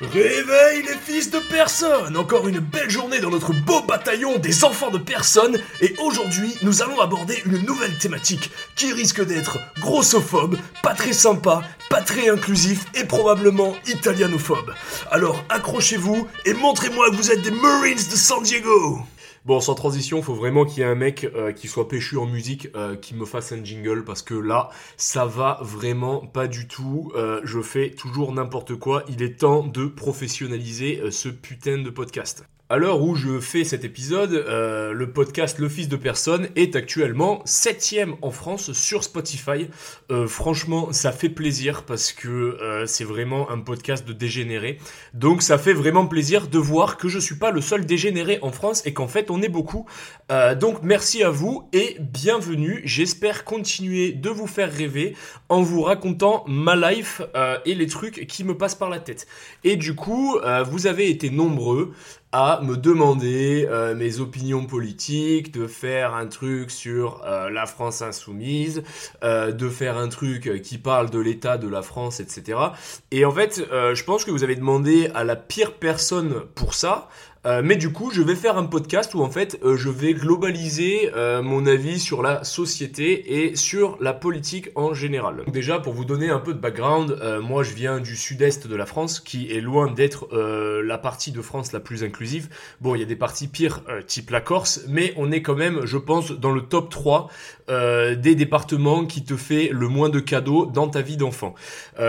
Réveille les fils de personne Encore une belle journée dans notre beau bataillon des enfants de personne et aujourd'hui nous allons aborder une nouvelle thématique qui risque d'être grossophobe, pas très sympa, pas très inclusif et probablement italianophobe. Alors accrochez-vous et montrez-moi que vous êtes des Marines de San Diego Bon, sans transition, faut vraiment qu'il y ait un mec euh, qui soit péchu en musique, euh, qui me fasse un jingle, parce que là, ça va vraiment pas du tout. Euh, je fais toujours n'importe quoi. Il est temps de professionnaliser ce putain de podcast. À l'heure où je fais cet épisode, euh, le podcast Le Fils de Personne est actuellement septième en France sur Spotify. Euh, franchement, ça fait plaisir parce que euh, c'est vraiment un podcast de dégénéré. Donc ça fait vraiment plaisir de voir que je suis pas le seul dégénéré en France et qu'en fait on est beaucoup. donc merci à vous et bienvenue. J'espère continuer de vous faire rêver en vous racontant ma life et les trucs qui me passent par la tête. Et du coup, vous avez été nombreux à me demander euh, mes opinions politiques, de faire un truc sur euh, la France insoumise, euh, de faire un truc qui parle de l'état de la France, etc. Et en fait, je pense que vous avez demandé à la pire personne pour ça, euh, mais du coup, je vais faire un podcast où en fait, euh, je vais globaliser euh, mon avis sur la société et sur la politique en général. Donc déjà, pour vous donner un peu de background, moi je viens du sud-est de la France, qui est loin d'être la partie de France la plus inclusive. Bon, il y a des parties pires, type la Corse, mais on est quand même, je pense, dans le top 3 des départements qui te fait le moins de cadeaux dans ta vie d'enfant.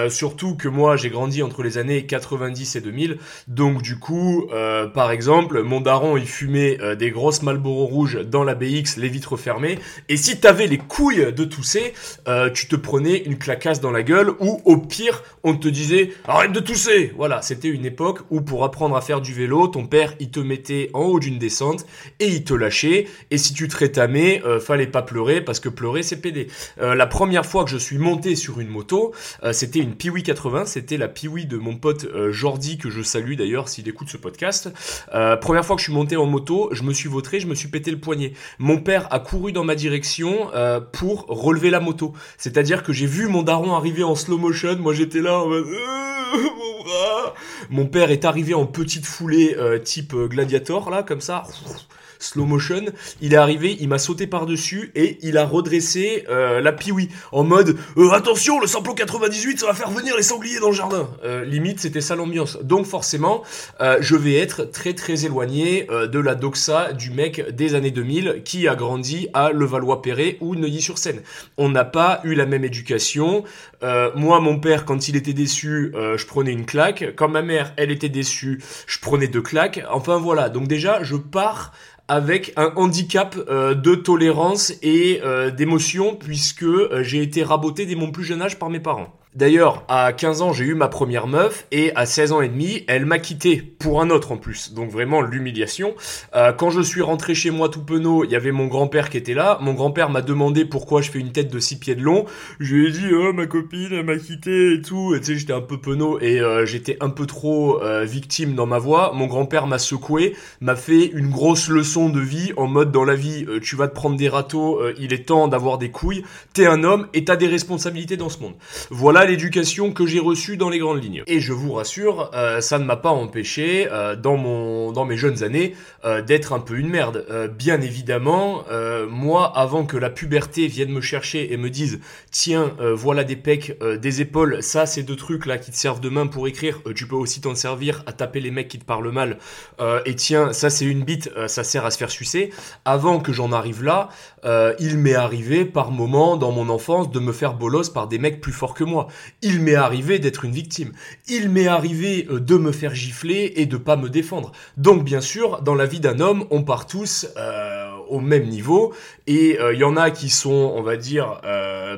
surtout que moi, j'ai grandi entre les années 90 et 2000, donc du coup, par exemple, mon daron, il fumait euh, des grosses Marlboro rouges dans la BX, les vitres fermées. Et si t'avais les couilles de tousser, euh, tu te prenais une clacasse dans la gueule ou au pire, on te disait arrête de tousser. Voilà, c'était une époque où pour apprendre à faire du vélo, ton père, il te mettait en haut d'une descente et il te lâchait. Et si tu te rétamais, euh, fallait pas pleurer parce que pleurer, c'est pédé. la première fois que je suis monté sur une moto, c'était une Piwi 80, c'était la Piwi de mon pote Jordi que je salue d'ailleurs s'il écoute ce podcast. Euh, première fois que je suis monté en moto, je me suis vautré, je me suis pété le poignet. Mon père a couru dans ma direction euh, pour relever la moto. C'est-à-dire que j'ai vu mon daron arriver en slow motion, moi j'étais là en mode... Euh, mon, père est arrivé en petite foulée type gladiator là comme ça slow motion. Il est arrivé, il m'a sauté par-dessus et il a redressé euh, la piwi en mode euh, attention, le samplon 98, ça va faire venir les sangliers dans le jardin. Euh, limite, c'était ça l'ambiance. Donc forcément, je vais être très très éloigné de la doxa du mec des années 2000 qui a grandi à Levallois-Perret ou Neuilly-sur-Seine. On n'a pas eu la même éducation. moi, mon père, quand il était déçu, je prenais une claque. Quand ma mère, elle était déçue, je prenais deux claques. Enfin voilà. Donc déjà, je pars avec un handicap euh, de tolérance et euh, d'émotion puisque euh, j'ai été raboté dès mon plus jeune âge par mes parents. D'ailleurs, à 15 ans, j'ai eu ma première meuf et à 16 ans et demi, elle m'a quitté pour un autre en plus. Donc vraiment l'humiliation. Euh, quand je suis rentré chez moi tout penaud, il y avait mon grand-père qui était là. Mon grand-père m'a demandé pourquoi je fais une tête de 6 pieds de long. Je lui ai dit "Oh, ma copine, elle m'a quitté et tout." Et tu sais, j'étais un peu penaud et euh, j'étais un peu trop euh, victime dans ma voix. Mon grand-père m'a secoué, m'a fait une grosse leçon de vie en mode dans la vie, tu vas te prendre des râteaux, il est temps d'avoir des couilles. T'es un homme et t'as des responsabilités dans ce monde. Voilà l'éducation que j'ai reçue dans les grandes lignes. Et je vous rassure, euh, ça ne m'a pas empêché euh, dans mon dans mes jeunes années euh, d'être un peu une merde. bien évidemment, moi avant que la puberté vienne me chercher et me dise tiens voilà des pecs, des épaules, ça c'est deux trucs là qui te servent de main pour écrire. tu peux aussi t'en servir à taper les mecs qui te parlent mal. et tiens ça c'est une bite, ça sert à se faire sucer. Avant que j'en arrive là, il m'est arrivé par moment dans mon enfance de me faire bolos par des mecs plus forts que moi. Il m'est arrivé d'être une victime. Il m'est arrivé euh, de me faire gifler et de pas me défendre. Donc bien sûr, dans la vie d'un homme, on part tous euh, au même niveau et euh, il y en a qui sont, on va dire,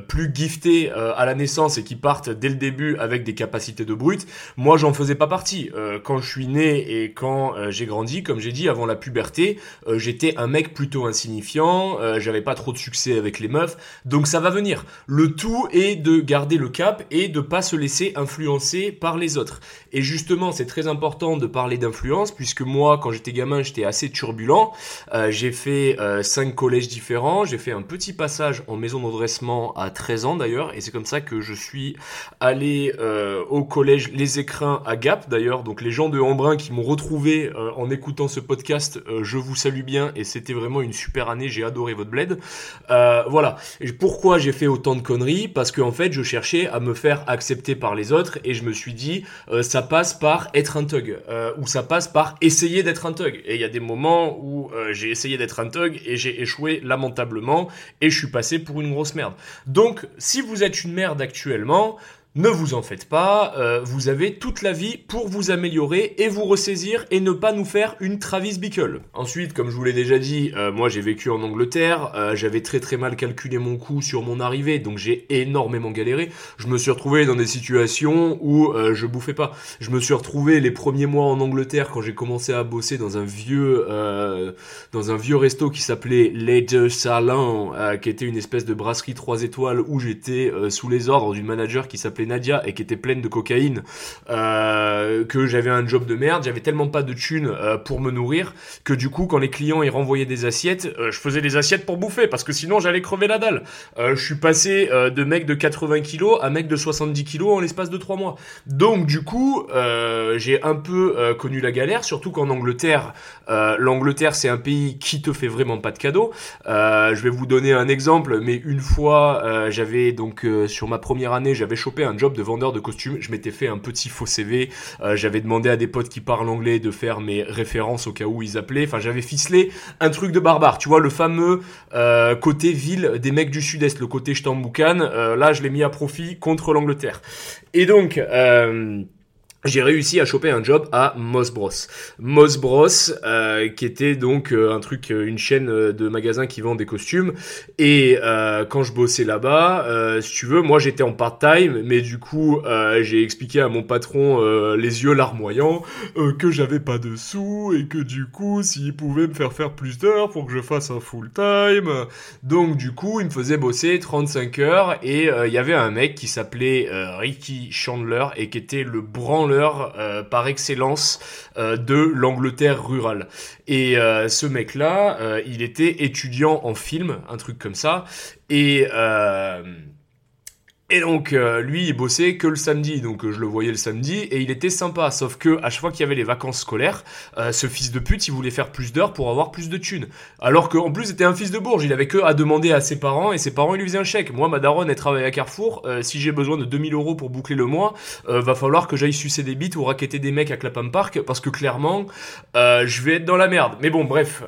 plus giftés à la naissance et qui partent dès le début avec des capacités de brute. Moi, j'en faisais pas partie. quand je suis né et quand j'ai grandi, comme j'ai dit, avant la puberté, j'étais un mec plutôt insignifiant. J'avais pas trop de succès avec les meufs, donc ça va venir. Le tout est de garder le cap et de pas se laisser influencer par les autres. Et justement, c'est très important de parler d'influence puisque moi, quand j'étais gamin, j'étais assez turbulent. Euh, j'ai fait cinq collèges différents. J'ai fait un petit passage en maison d'endressement à 13 ans d'ailleurs, et c'est comme ça que je suis allé au collège Les Écrins à Gap d'ailleurs. Donc les gens de Embrun qui m'ont retrouvé en écoutant ce podcast, je vous salue bien, et c'était vraiment une super année. J'ai adoré votre bled. voilà. pourquoi j'ai fait autant de conneries? Parce qu'en en fait, je cherchais à me faire accepter par les autres, et je me suis dit, ça passe par être un thug, ou ça passe par essayer d'être un thug. Et il y a des moments où euh, j'ai essayé d'être un thug et j'ai échoué lamentablement et je suis passé pour une grosse merde. Donc, si vous êtes une merde actuellement, ne vous en faites pas, euh, vous avez toute la vie pour vous améliorer et vous ressaisir et ne pas nous faire une Travis Bickle. Ensuite, comme je vous l'ai déjà dit, euh, moi j'ai vécu en Angleterre, euh, j'avais très très mal calculé mon coût sur mon arrivée, donc j'ai énormément galéré. Je me suis retrouvé dans des situations où je bouffais pas. Je me suis retrouvé les premiers mois en Angleterre quand j'ai commencé à bosser dans un vieux dans un vieux resto qui s'appelait Later Salon, qui était une espèce de brasserie 3 étoiles où j'étais sous les ordres d'une manager qui s'appelait Nadia et qui était pleine de cocaïne, euh, que j'avais un job de merde, j'avais tellement pas de thunes euh, pour me nourrir que du coup quand les clients ils renvoyaient des assiettes, euh, je faisais des assiettes pour bouffer parce que sinon j'allais crever la dalle. je suis passé de mec de 80 kilos à mec de 70 kilos en l'espace de 3 mois. Donc du coup j'ai un peu connu la galère, surtout qu'en Angleterre, l'Angleterre c'est un pays qui te fait vraiment pas de cadeaux. je vais vous donner un exemple, mais une fois j'avais donc sur ma première année j'avais chopé un job de vendeur de costumes. Je m'étais fait un petit faux CV. Euh, j'avais demandé à des potes qui parlent anglais de faire mes références au cas où ils appelaient. Enfin, j'avais ficelé un truc de barbare. Tu vois, le fameux euh, côté ville des mecs du sud-est, le côté Stamboukan. Euh, là, je l'ai mis à profit contre l'Angleterre. Et donc... j'ai réussi à choper un job à Moss Bros. Moss Bros, euh, qui était donc euh, un truc, euh, une chaîne de magasins qui vend des costumes. Et quand je bossais là-bas, si tu veux, moi j'étais en part-time, mais du coup j'ai expliqué à mon patron les yeux larmoyants que j'avais pas de sous et que du coup s'il pouvait me faire faire plus d'heures pour que je fasse un full-time. Donc du coup il me faisait bosser 35 heures et il y avait un mec qui s'appelait Ricky Chandler et qui était le branle euh, par excellence euh, de l'Angleterre rurale. Et euh, ce mec-là, il était étudiant en film, un truc comme ça, et et donc euh, lui il bossait que le samedi, donc euh, je le voyais le samedi et il était sympa. Sauf que à chaque fois qu'il y avait les vacances scolaires, euh, ce fils de pute il voulait faire plus d'heures pour avoir plus de thunes. Alors qu'en plus c'était un fils de bourge, il avait que à demander à ses parents et ses parents ils lui faisaient un chèque. Moi ma daronne elle travaille à Carrefour, si j'ai besoin de 2000 euros pour boucler le mois, va falloir que j'aille sucer des bites ou raqueter des mecs à Clapham Park parce que clairement je vais être dans la merde. Mais bon bref,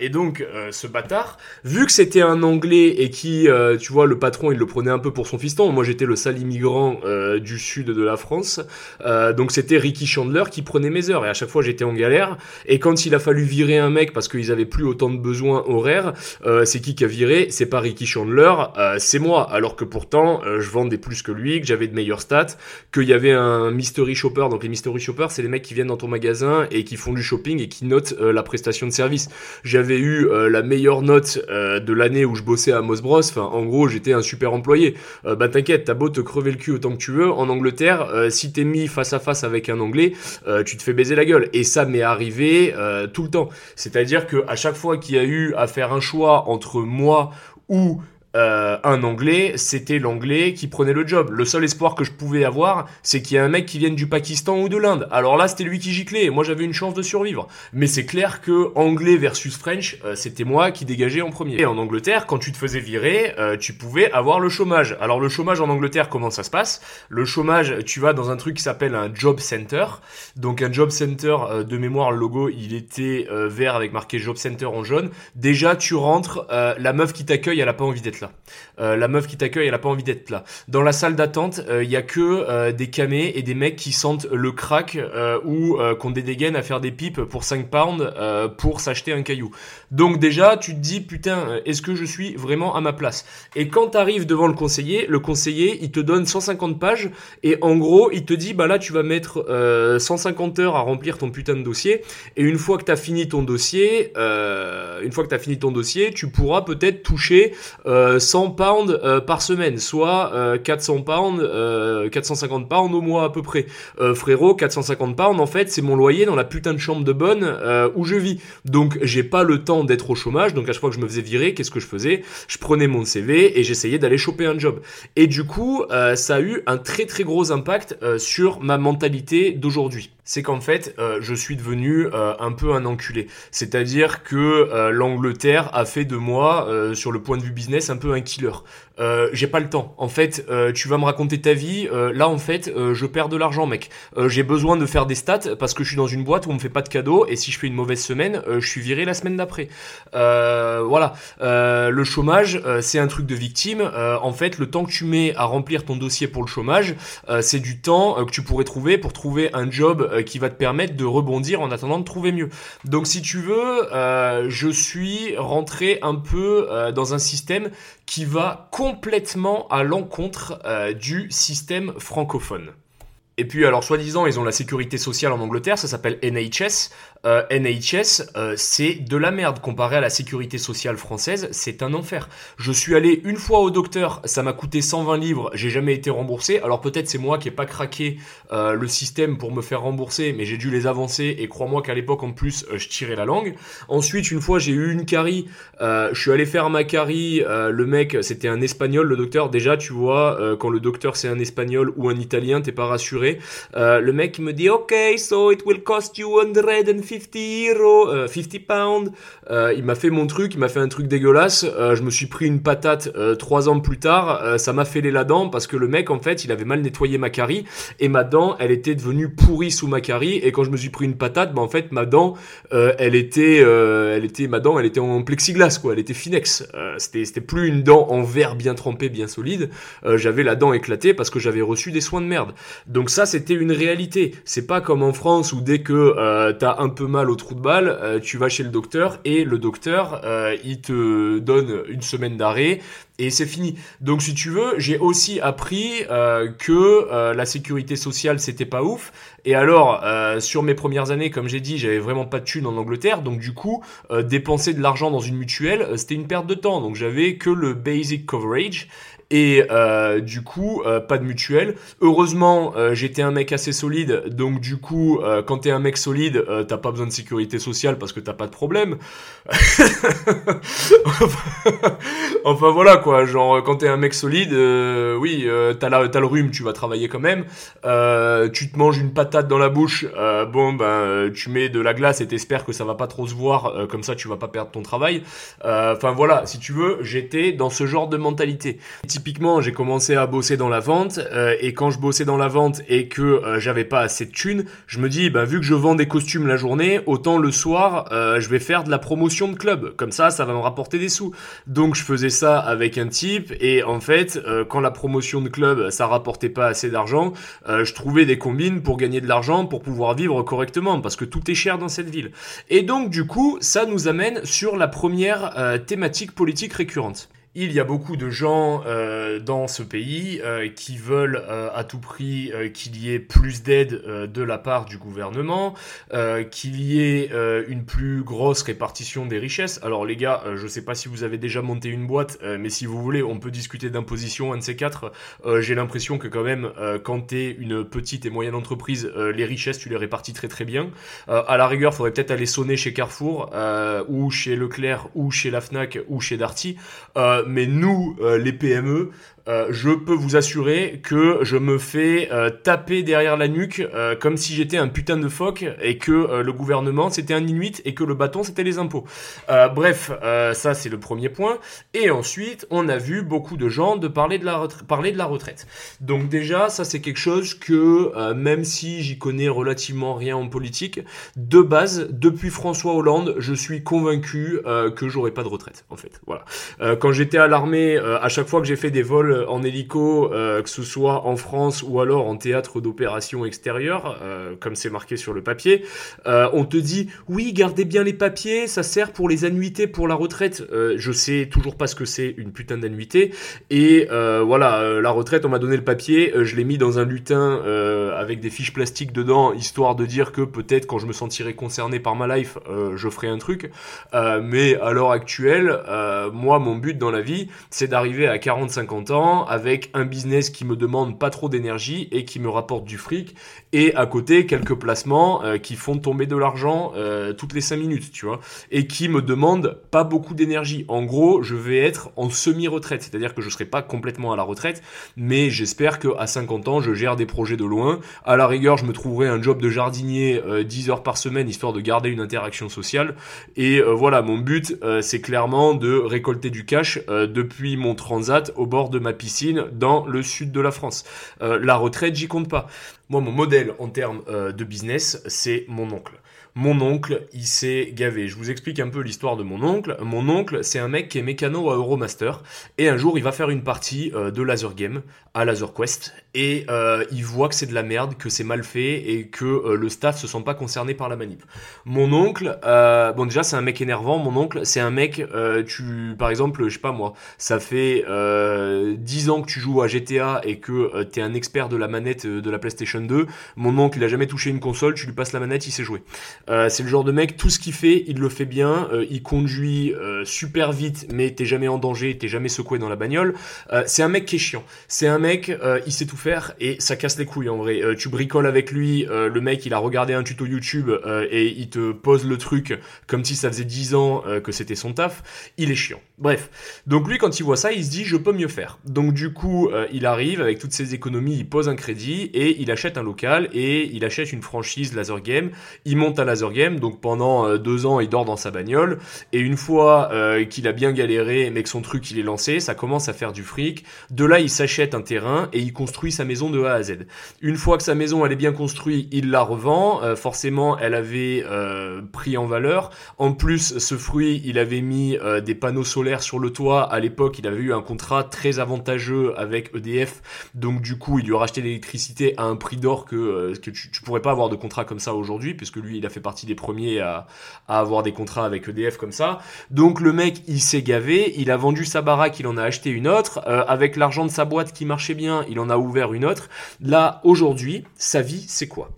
et donc ce bâtard, vu que c'était un anglais et qui, tu vois le patron il le prenait un peu pour son fiston, j'étais le sale immigrant euh, du sud de la France. Euh, donc c'était Ricky Chandler qui prenait mes heures et à chaque fois j'étais en galère. Et quand il a fallu virer un mec parce qu'ils avaient plus autant de besoins horaires, euh, c'est qui qui a viré? C'est pas Ricky Chandler, c'est moi. Alors que pourtant je vendais plus que lui, que j'avais de meilleures stats, qu'il y avait un mystery shopper. Donc les mystery shoppers, c'est les mecs qui viennent dans ton magasin et qui font du shopping et qui notent la prestation de service. J'avais eu la meilleure note de l'année où je bossais à Moss Bros. Enfin, en gros, j'étais un super employé. bah t'inquiète t'as beau te crever le cul autant que tu veux, en Angleterre, euh, si t'es mis face à face avec un Anglais, euh, tu te fais baiser la gueule. Et ça m'est arrivé euh, tout le temps. C'est-à-dire que à chaque fois qu'il y a eu à faire un choix entre moi ou euh, un anglais, c'était l'anglais qui prenait le job. Le seul espoir que je pouvais avoir, c'est qu'il y ait un mec qui vienne du Pakistan ou de l'Inde. Alors là, c'était lui qui giclait, moi j'avais une chance de survivre. Mais c'est clair que anglais versus French, euh, c'était moi qui dégageais en premier. Et en Angleterre, quand tu te faisais virer, euh, tu pouvais avoir le chômage. Alors le chômage en Angleterre, comment ça se passe? Le chômage, tu vas dans un truc qui s'appelle un job center. Donc un job center, de mémoire, le logo, il était vert avec marqué job center en jaune. Déjà, tu rentres, la meuf qui t'accueille, elle a pas envie d'être euh, la meuf qui t'accueille, elle a pas envie d'être là. Dans la salle d'attente, il euh, y a que euh, des camés et des mecs qui sentent le crack ou qu'on des dégaines à faire des pipes pour 5 pounds pour s'acheter un caillou. Donc déjà, tu te dis putain, est-ce que je suis vraiment à ma place? Et quand tu arrives devant le conseiller, le conseiller, il te donne 150 pages et en gros, il te dit bah là tu vas mettre 150 heures à remplir ton putain de dossier et une fois que tu as fini ton dossier, une fois que tu as fini ton dossier, tu pourras peut-être toucher 100 pounds par semaine, soit 400 pounds, 450 pounds au mois à peu près. frérot, 450 pounds, en fait, c'est mon loyer dans la putain de chambre de bonne où je vis. Donc, j'ai pas le temps d'être au chômage. Donc, à chaque fois que je me faisais virer, qu'est-ce que je faisais? Je prenais mon CV et j'essayais d'aller choper un job. Et du coup, ça a eu un très très gros impact sur ma mentalité d'aujourd'hui c'est qu'en fait, euh, je suis devenu euh, un peu un enculé. C'est-à-dire que euh, l'Angleterre a fait de moi, sur le point de vue business, un peu un killer. J'ai pas le temps. En fait, tu vas me raconter ta vie. là, en fait, je perds de l'argent, mec. j'ai besoin de faire des stats parce que je suis dans une boîte où on me fait pas de cadeaux et si je fais une mauvaise semaine, je suis viré la semaine d'après. voilà. le chômage, c'est un truc de victime. en fait, le temps que tu mets à remplir ton dossier pour le chômage, c'est du temps que tu pourrais trouver pour trouver un job euh, qui va te permettre de rebondir en attendant de trouver mieux. Donc si tu veux, euh, je suis rentré un peu euh, dans un système qui va complètement à l'encontre du système francophone. Et puis alors soi-disant ils ont la sécurité sociale en Angleterre, ça s'appelle NHS. Euh, NHS euh, c'est de la merde comparé à la sécurité sociale française, c'est un enfer. Je suis allé une fois au docteur, ça m'a coûté 120 livres, j'ai jamais été remboursé. Alors peut-être c'est moi qui ai pas craqué euh, le système pour me faire rembourser, mais j'ai dû les avancer et crois-moi qu'à l'époque en plus je tirais la langue. Ensuite une fois j'ai eu une carie, je suis allé faire ma carie, le mec c'était un espagnol le docteur. Déjà tu vois quand le docteur c'est un espagnol ou un italien t'es pas rassuré euh, le mec me dit ok so it will cost you 150 euros, 50 pounds. Euh, il m'a fait mon truc, il m'a fait un truc dégueulasse. Euh, je me suis pris une patate trois ans plus tard. ça m'a fêlé la dent parce que le mec en fait il avait mal nettoyé ma carie et ma dent elle était devenue pourrie sous ma carie et quand je me suis pris une patate, bah en fait ma dent elle était elle était ma dent elle était en plexiglas quoi, elle était finex. c'était c'était plus une dent en verre bien trempé, bien solide. j'avais la dent éclatée parce que j'avais reçu des soins de merde. Donc ça, c'était une réalité. C'est pas comme en France où dès que euh, t'as un peu mal au trou de balle, euh, tu vas chez le docteur et le docteur, euh, il te donne une semaine d'arrêt et c'est fini. Donc si tu veux, j'ai aussi appris euh, que la sécurité sociale c'était pas ouf. Et alors sur mes premières années, comme j'ai dit, j'avais vraiment pas de thunes en Angleterre, donc du coup dépenser de l'argent dans une mutuelle, c'était une perte de temps. Donc j'avais que le basic coverage et euh, du coup euh, pas de mutuelle. Heureusement euh, j'étais un mec assez solide donc du coup quand t'es un mec solide t'as pas besoin de sécurité sociale parce que t'as pas de problème. enfin voilà quoi genre quand t'es un mec solide oui t'as t'as le rhume tu vas travailler quand même. tu te manges une patate dans la bouche bon ben tu mets de la glace et t'espères que ça va pas trop se voir comme ça tu vas pas perdre ton travail. Enfin voilà si tu veux j'étais dans ce genre de mentalité typiquement, j'ai commencé à bosser dans la vente euh, et quand je bossais dans la vente et que euh, j'avais pas assez de thunes, je me dis bah vu que je vends des costumes la journée, autant le soir euh, je vais faire de la promotion de club. Comme ça, ça va me rapporter des sous. Donc je faisais ça avec un type et en fait, quand la promotion de club ça rapportait pas assez d'argent, je trouvais des combines pour gagner de l'argent pour pouvoir vivre correctement parce que tout est cher dans cette ville. Et donc du coup, ça nous amène sur la première thématique politique récurrente. Il y a beaucoup de gens euh, dans ce pays euh, qui veulent euh, à tout prix qu'il y ait plus d'aide de la part du gouvernement, qu'il y ait une plus grosse répartition des richesses. Alors les gars, je sais pas si vous avez déjà monté une boîte, mais si vous voulez, on peut discuter d'imposition, un de ces quatre. J'ai l'impression que quand même, quand tu es une petite et moyenne entreprise, les richesses, tu les répartis très très bien. à la rigueur, faudrait peut-être aller sonner chez Carrefour, ou chez Leclerc, ou chez la FNAC, ou chez Darty mais nous, euh, les PME, euh, je peux vous assurer que je me fais euh, taper derrière la nuque euh, comme si j'étais un putain de phoque et que le gouvernement c'était un inuit et que le bâton c'était les impôts. bref, ça c'est le premier point. Et ensuite, on a vu beaucoup de gens de parler de la, parler de la retraite. Donc déjà, ça c'est quelque chose que même si j'y connais relativement rien en politique, de base, depuis François Hollande, je suis convaincu que j'aurai pas de retraite en fait. Voilà. quand j'étais à l'armée, à chaque fois que j'ai fait des vols vol en hélico, que ce soit en France ou alors en théâtre d'opération extérieure, comme c'est marqué sur le papier, on te dit oui, gardez bien les papiers, ça sert pour les annuités, pour la retraite. je sais toujours pas ce que c'est une putain d'annuité. Et voilà, la retraite, on m'a donné le papier, je l'ai mis dans un lutin avec des fiches plastiques dedans, histoire de dire que peut-être quand je me sentirai concerné par ma life, je ferai un truc. mais à l'heure actuelle, moi, mon but dans la vie, c'est d'arriver à 40-50 ans avec un business qui me demande pas trop d'énergie et qui me rapporte du fric et à côté quelques placements euh, qui font tomber de l'argent euh, toutes les 5 minutes, tu vois, et qui me demandent pas beaucoup d'énergie. En gros, je vais être en semi-retraite, c'est-à-dire que je serai pas complètement à la retraite, mais j'espère que à 50 ans, je gère des projets de loin. À la rigueur, je me trouverai un job de jardinier 10 euh, heures par semaine histoire de garder une interaction sociale et voilà, mon but c'est clairement de récolter du cash depuis mon transat au bord de ma piscine dans le sud de la France. la retraite, j'y compte pas. Moi, mon modèle en termes euh, de business, c'est mon oncle. Mon oncle, il s'est gavé. Je vous explique un peu l'histoire de mon oncle. Mon oncle, c'est un mec qui est mécano à Euromaster. Et un jour, il va faire une partie euh, de Laser Game à Laser Quest. Et euh, il voit que c'est de la merde, que c'est mal fait et que euh, le staff se sent pas concerné par la manip. Mon oncle, bon déjà, c'est un mec énervant. Mon oncle, c'est un mec, tu, par exemple, je sais pas moi, ça fait 10 ans que tu joues à GTA et que tu es un expert de la manette de la PlayStation 2. Mon oncle, il a jamais touché une console, tu lui passes la manette, il sait jouer. Euh, c'est le genre de mec, tout ce qu'il fait, il le fait bien. Euh, il conduit euh, super vite, mais t'es jamais en danger, t'es jamais secoué dans la bagnole. c'est un mec qui est chiant. C'est un mec, il sait tout faire et ça casse les couilles en vrai. tu bricoles avec lui, le mec, il a regardé un tuto YouTube et il te pose le truc comme si ça faisait 10 ans que c'était son taf. Il est chiant. Bref. Donc lui, quand il voit ça, il se dit, je peux mieux faire. Donc du coup, il arrive avec toutes ses économies, il pose un crédit et il achète un local et il achète une franchise Laser Game. Il monte à Laser Game, donc pendant euh, deux ans il dort dans sa bagnole, et une fois euh, qu'il a bien galéré mais que son truc il est lancé, ça commence à faire du fric, de là il s'achète un terrain et il construit sa maison de A à Z. Une fois que sa maison elle est bien construite, il la revend, euh, forcément elle avait pris en valeur, en plus ce fruit il avait mis des panneaux solaires sur le toit, à l'époque il avait eu un contrat très avantageux avec EDF, donc du coup il lui a racheté l'électricité à un prix d'or que, tu, tu pourrais pas avoir de contrat comme ça aujourd'hui, puisque lui il a fait partie des premiers à, avoir des contrats avec EDF comme ça. Donc le mec, il s'est gavé, il a vendu sa baraque, il en a acheté une autre. Euh, avec l'argent de sa boîte qui marchait bien, il en a ouvert une autre. Là, aujourd'hui, sa vie, c'est quoi?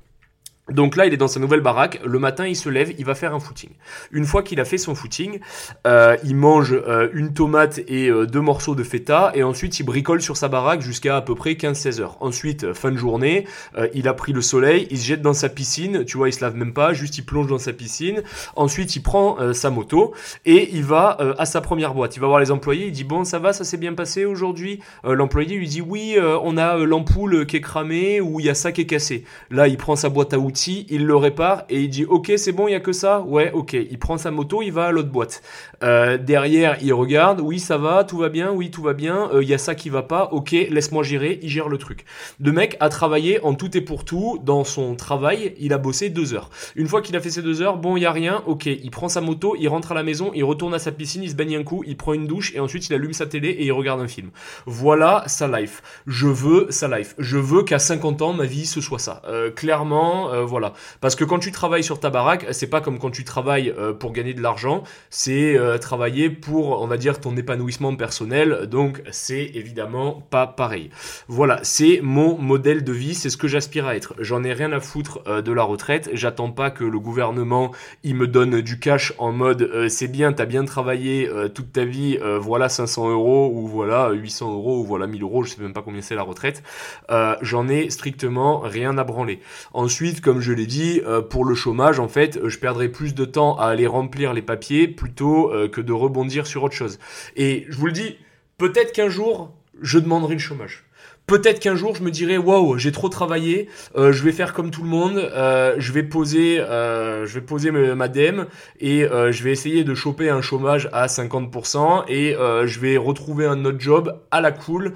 Donc là, il est dans sa nouvelle baraque. Le matin, il se lève, il va faire un footing. Une fois qu'il a fait son footing, euh, il mange euh, une tomate et euh, deux morceaux de feta et ensuite il bricole sur sa baraque jusqu'à à peu près 15-16 heures. Ensuite, fin de journée, il a pris le soleil, il se jette dans sa piscine. Tu vois, il se lave même pas, juste il plonge dans sa piscine. Ensuite, il prend sa moto et il va à sa première boîte. Il va voir les employés. Il dit bon, ça va, ça s'est bien passé aujourd'hui? L'employé lui dit oui, on a l'ampoule qui est cramée ou il y a ça qui est cassé. Là, il prend sa boîte à outils il le répare et il dit ok c'est bon il y a que ça. Ouais ok. Il prend sa moto il va à l'autre boîte. Euh, derrière il regarde. Oui ça va tout va bien. Oui tout va bien. Euh, il y a ça qui va pas. Ok laisse-moi gérer. Il gère le truc. Le mec a travaillé en tout et pour tout dans son travail. Il a bossé deux heures. Une fois qu'il a fait ses deux heures bon il y a rien. Ok il prend sa moto il rentre à la maison il retourne à sa piscine il se baigne un coup il prend une douche et ensuite il allume sa télé et il regarde un film. Voilà sa life. Je veux sa life. Je veux qu'à 50 ans ma vie ce soit ça. Euh, clairement voilà. Parce que quand tu travailles sur ta baraque, c'est pas comme quand tu travailles euh, pour gagner de l'argent, c'est euh, travailler pour, on va dire, ton épanouissement personnel. Donc, c'est évidemment pas pareil. Voilà, c'est mon modèle de vie, c'est ce que j'aspire à être. J'en ai rien à foutre de la retraite. J'attends pas que le gouvernement il me donne du cash en mode c'est bien, t'as bien travaillé toute ta vie, voilà 500 euros ou voilà 800 euros ou voilà 1000 euros, je sais même pas combien c'est la retraite. J'en ai strictement rien à branler. Ensuite, comme je l'ai dit, euh, pour le chômage, en fait, je perdrai plus de temps à aller remplir les papiers plutôt euh, que de rebondir sur autre chose. Et je vous le dis, peut-être qu'un jour, je demanderai le chômage. Peut-être qu'un jour je me dirai waouh, j'ai trop travaillé, euh, je vais faire comme tout le monde, euh, je vais poser, euh, je vais poser ma DM et je vais essayer de choper un chômage à 50% et je vais retrouver un autre job à la cool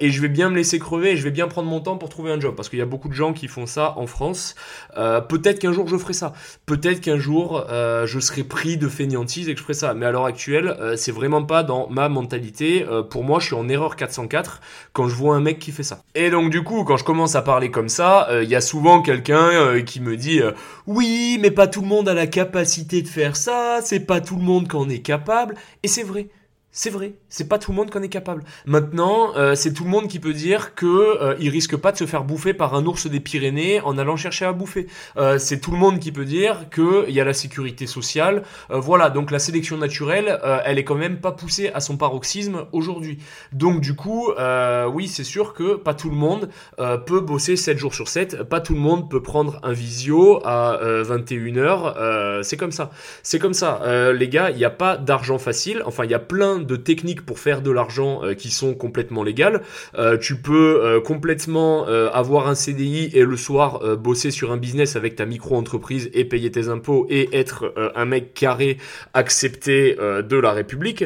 et je vais bien me laisser crever et je vais bien prendre mon temps pour trouver un job parce qu'il y a beaucoup de gens qui font ça en France. Peut-être qu'un jour je ferai ça, peut-être qu'un jour je serai pris de fainéantise et que je ferai ça, mais à l'heure actuelle c'est vraiment pas dans ma mentalité. pour moi, je suis en erreur 404 quand je vois un mec qui. Et donc du coup, quand je commence à parler comme ça, il euh, y a souvent quelqu'un euh, qui me dit euh, oui, mais pas tout le monde a la capacité de faire ça, c'est pas tout le monde qu'en est capable, et c'est vrai. C'est vrai, c'est pas tout le monde qu'on est capable. Maintenant, euh, c'est tout le monde qui peut dire que euh, il risque pas de se faire bouffer par un ours des Pyrénées en allant chercher à bouffer. Euh, c'est tout le monde qui peut dire que il y a la sécurité sociale. voilà, donc la sélection naturelle, elle est quand même pas poussée à son paroxysme aujourd'hui. Donc du coup, oui, c'est sûr que pas tout le monde peut bosser 7 jours sur 7, pas tout le monde peut prendre un visio à 21h, c'est comme ça. C'est comme ça. les gars, il n'y a pas d'argent facile, enfin il y a plein de techniques pour faire de l'argent euh, qui sont complètement légales. Euh, tu peux euh, complètement avoir un CDI et le soir bosser sur un business avec ta micro-entreprise et payer tes impôts et être un mec carré accepté de la République.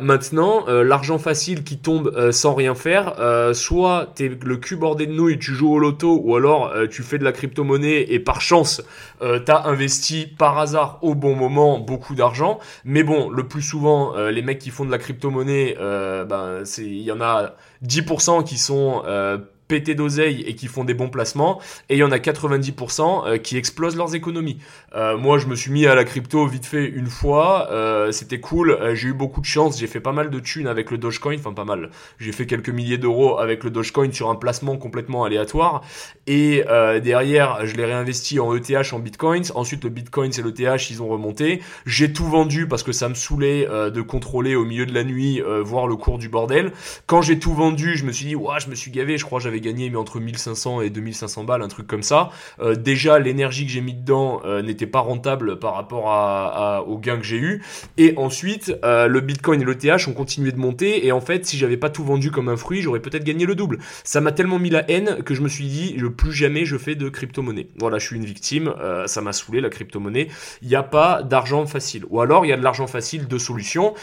maintenant, l'argent facile qui tombe sans rien faire, soit t'es le cul bordé de nouilles, tu joues au loto, ou alors tu fais de la crypto-monnaie et par chance, t'as investi par hasard au bon moment beaucoup d'argent. Mais bon, le plus souvent, les mecs qui font de la crypto-monnaie, euh, ben, il y en a 10% qui sont euh, pétés d'oseille et qui font des bons placements, et il y en a 90% euh, qui explosent leurs économies. Euh, moi, je me suis mis à la crypto vite fait une fois, euh, c'était cool, j'ai eu beaucoup de chance, j'ai fait pas mal de thunes avec le Dogecoin, enfin pas mal, j'ai fait quelques milliers d'euros avec le Dogecoin sur un placement complètement aléatoire, et derrière, je l'ai réinvesti en ETH, en Bitcoins, ensuite le Bitcoin et l'ETH, ils ont remonté, j'ai tout vendu parce que ça me saoulait de contrôler au milieu de la nuit, voir le cours du bordel. Quand j'ai tout vendu, je me suis dit, ouah, je me suis gavé, je crois que gagné mais entre 1500 et 2500 balles, un truc comme ça. Euh, déjà, l'énergie que j'ai mis dedans euh, n'était pas rentable par rapport à, au gain que j'ai eu. Et ensuite, euh, le Bitcoin et le TH ont continué de monter. Et en fait, si j'avais pas tout vendu comme un fruit, j'aurais peut-être gagné le double. Ça m'a tellement mis la haine que je me suis dit, je, plus jamais je fais de crypto-monnaie. Voilà, je suis une victime. ça m'a saoulé la crypto-monnaie. Il n'y a pas d'argent facile. Ou alors, il y a de l'argent facile, deux solutions.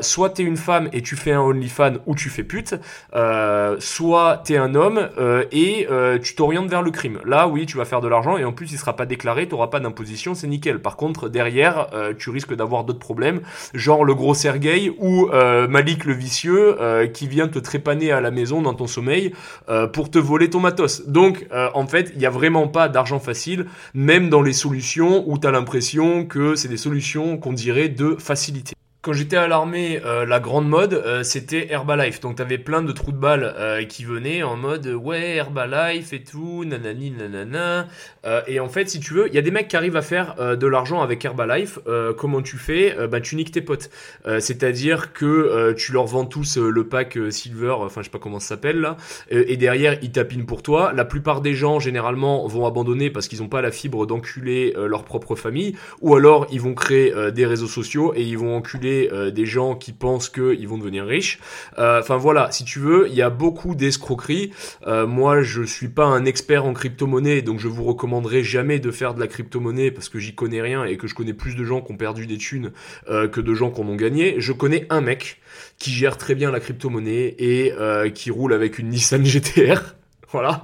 soit t'es une femme et tu fais un OnlyFans ou tu fais pute. soit t'es un homme euh, et euh, tu t'orientes vers le crime. Là, oui, tu vas faire de l'argent et en plus, il sera pas déclaré, tu n'auras pas d'imposition, c'est nickel. Par contre, derrière, euh, tu risques d'avoir d'autres problèmes, genre le gros Sergueï ou Malik le vicieux qui vient te trépaner à la maison dans ton sommeil pour te voler ton matos. Donc, en fait, il n'y a vraiment pas d'argent facile, même dans les solutions où tu as l'impression que c'est des solutions qu'on dirait de facilité quand j'étais à l'armée, euh, la grande mode, euh, c'était Herbalife. Donc t'avais plein de trous de balles euh, qui venaient en mode ouais Herbalife et tout, nanani nanana. et en fait, si tu veux, il y a des mecs qui arrivent à faire de l'argent avec Herbalife. comment tu fais? Bah tu niques tes potes. C'est-à-dire que tu leur vends tous le pack Silver, enfin je sais pas comment ça s'appelle là, et derrière ils tapinent pour toi. La plupart des gens généralement vont abandonner parce qu'ils n'ont pas la fibre d'enculer leur propre famille, ou alors ils vont créer des réseaux sociaux et ils vont enculer euh, des gens qui pensent qu'ils vont devenir riches. Euh, enfin voilà, si tu veux, il y a beaucoup d'escroqueries. Euh, moi, je suis pas un expert en crypto-monnaie, donc je vous recommanderai jamais de faire de la crypto-monnaie parce que j'y connais rien et que je connais plus de gens qui ont perdu des thunes que de gens qui en ont gagné. Je connais un mec qui gère très bien la crypto-monnaie et qui roule avec une Nissan GTR. Voilà.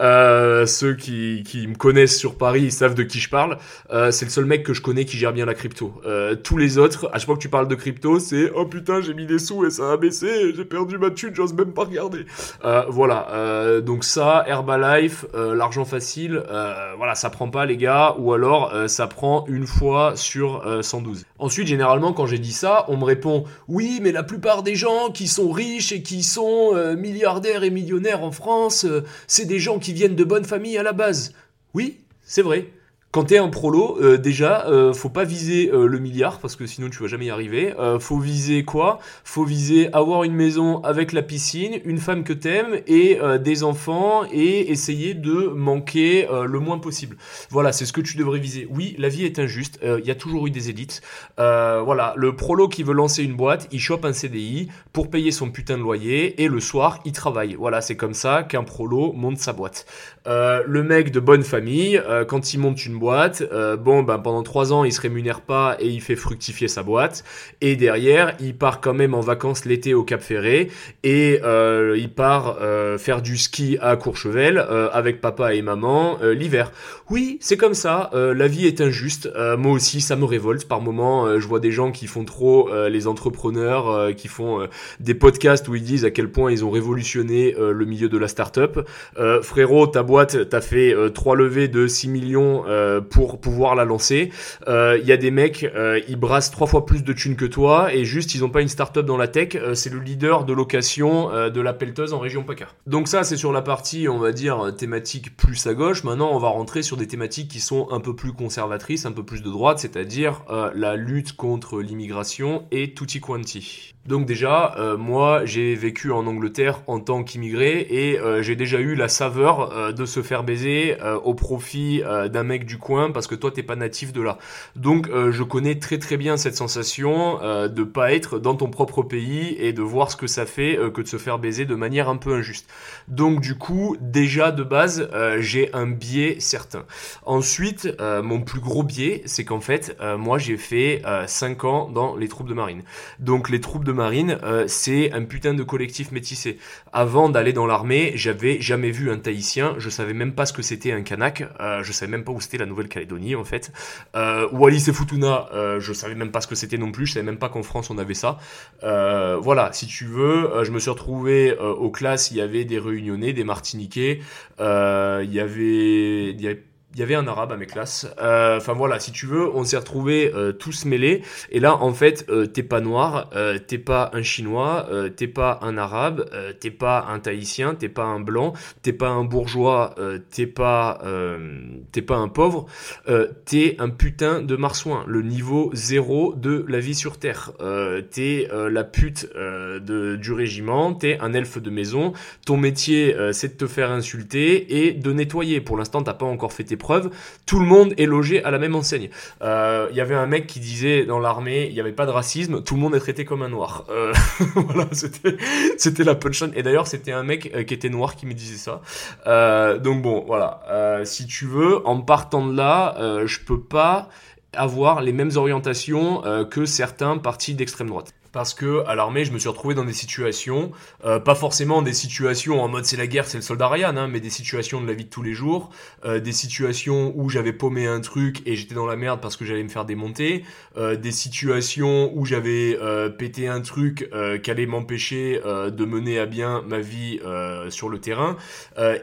Euh, ceux qui, me connaissent sur Paris, ils savent de qui je parle. Euh, c'est le seul mec que je connais qui gère bien la crypto. Euh, tous les autres, à chaque fois que tu parles de crypto, c'est oh putain j'ai mis des sous et ça a baissé, j'ai perdu ma thune, j'ose même pas regarder. Voilà. Donc ça, Herbalife, l'argent facile, voilà, ça prend pas les gars, ou alors ça prend une fois sur 112. Ensuite, généralement, quand j'ai dit ça, on me répond oui, mais la plupart des gens qui sont riches et qui sont milliardaires et millionnaires en France c'est des gens qui viennent de bonnes familles à la base. Oui, c'est vrai. Quand t'es un prolo, euh, déjà, euh, faut pas viser euh, le milliard parce que sinon tu vas jamais y arriver. Euh, faut viser quoi? Faut viser avoir une maison avec la piscine, une femme que t'aimes et euh, des enfants et essayer de manquer le moins possible. Voilà, c'est ce que tu devrais viser. Oui, la vie est injuste. Il y a toujours eu des élites. Voilà, le prolo qui veut lancer une boîte, il chope un CDI pour payer son putain de loyer et le soir il travaille. Voilà, c'est comme ça qu'un prolo monte sa boîte. Euh, le mec de bonne famille, euh, quand il monte une boîte, euh, bon, ben pendant trois ans, il se rémunère pas et il fait fructifier sa boîte. Et derrière, il part quand même en vacances l'été au Cap Ferré et euh, il part euh, faire du ski à Courchevel avec papa et maman l'hiver. Oui, c'est comme ça. la vie est injuste. Moi aussi, ça me révolte par moments. euh, je vois des gens qui font trop les entrepreneurs, qui font des podcasts où ils disent à quel point ils ont révolutionné le milieu de la start-up. Frérot, ta boîte, t'as fait euh, trois levées de 6 millions euh, pour pouvoir la lancer. Il y a des mecs, euh, ils brassent trois fois plus de thunes que toi et juste ils ont pas une start-up dans la tech. euh, c'est le leader de location euh, de la pelleteuse en région PACA. Donc ça, c'est sur la partie, on va dire, euh, thématique plus à gauche. Maintenant, on va rentrer sur des thématiques qui sont un peu plus conservatrices, un peu plus de droite, c'est-à-dire euh, la lutte contre l'immigration et tutti quanti. Donc déjà, euh, moi, j'ai vécu en Angleterre en tant qu'immigré et euh, j'ai déjà eu la saveur euh, de se faire baiser euh, au profit euh, d'un mec du coin parce que toi, t'es pas natif de là. Donc, euh, je connais très très bien cette sensation de pas être dans ton propre pays et de voir ce que ça fait que de se faire baiser de manière un peu injuste. Donc, du coup, déjà de base, j'ai un biais certain. Ensuite, mon plus gros biais, c'est qu'en fait, moi, j'ai fait 5 ans dans les troupes de marine. Donc, les troupes de marine, c'est un putain de collectif métissé. Avant d'aller dans l'armée, j'avais jamais vu un Tahitien, je savais même pas ce que c'était un Kanak, euh, je savais même pas où c'était la Nouvelle-Calédonie en fait. Euh, Wallis et Futuna, euh, je savais même pas ce que c'était non plus, je savais même pas qu'en France on avait ça. Euh, voilà, si tu veux, je me suis retrouvé aux classes, il y avait des Réunionnais, des Martiniquais, il y avait il y avait un arabe à mes classes. Euh, Enfin voilà, si tu veux, on s'est retrouvés euh, tous mêlés. Et là, en fait, euh, t'es pas noir, euh, t'es pas un chinois, euh, t'es pas un arabe, t'es pas un tahitien, t'es pas un blanc, t'es pas un bourgeois, t'es pas, t'es pas un pauvre. T'es un putain de marsouin, le niveau zéro de la vie sur terre. T'es la pute de, du régiment, t'es un elfe de maison. Ton métier, c'est de te faire insulter et de nettoyer. Pour l'instant, t'as pas encore fait tes preuves. Tout le monde est logé à la même enseigne. Euh, Il y avait un mec qui disait dans l'armée, il n'y avait pas de racisme, tout le monde est traité comme un noir. Euh, voilà, c'était la punchline. Et d'ailleurs, c'était un mec euh, qui était noir qui me disait ça. Euh, donc bon, voilà. Euh, si tu veux, en partant de là, euh, je peux pas avoir les mêmes orientations euh, que certains partis d'extrême droite. Parce que à l'armée, je me suis retrouvé dans des situations, euh, pas forcément des situations en mode c'est la guerre, c'est le soldat Ryan, hein, mais des situations de la vie de tous les jours, euh, des situations où j'avais paumé un truc et j'étais dans la merde parce que j'allais me faire démonter, euh, des situations où j'avais euh, pété un truc euh, qui allait m'empêcher euh, de mener à bien ma vie sur le terrain,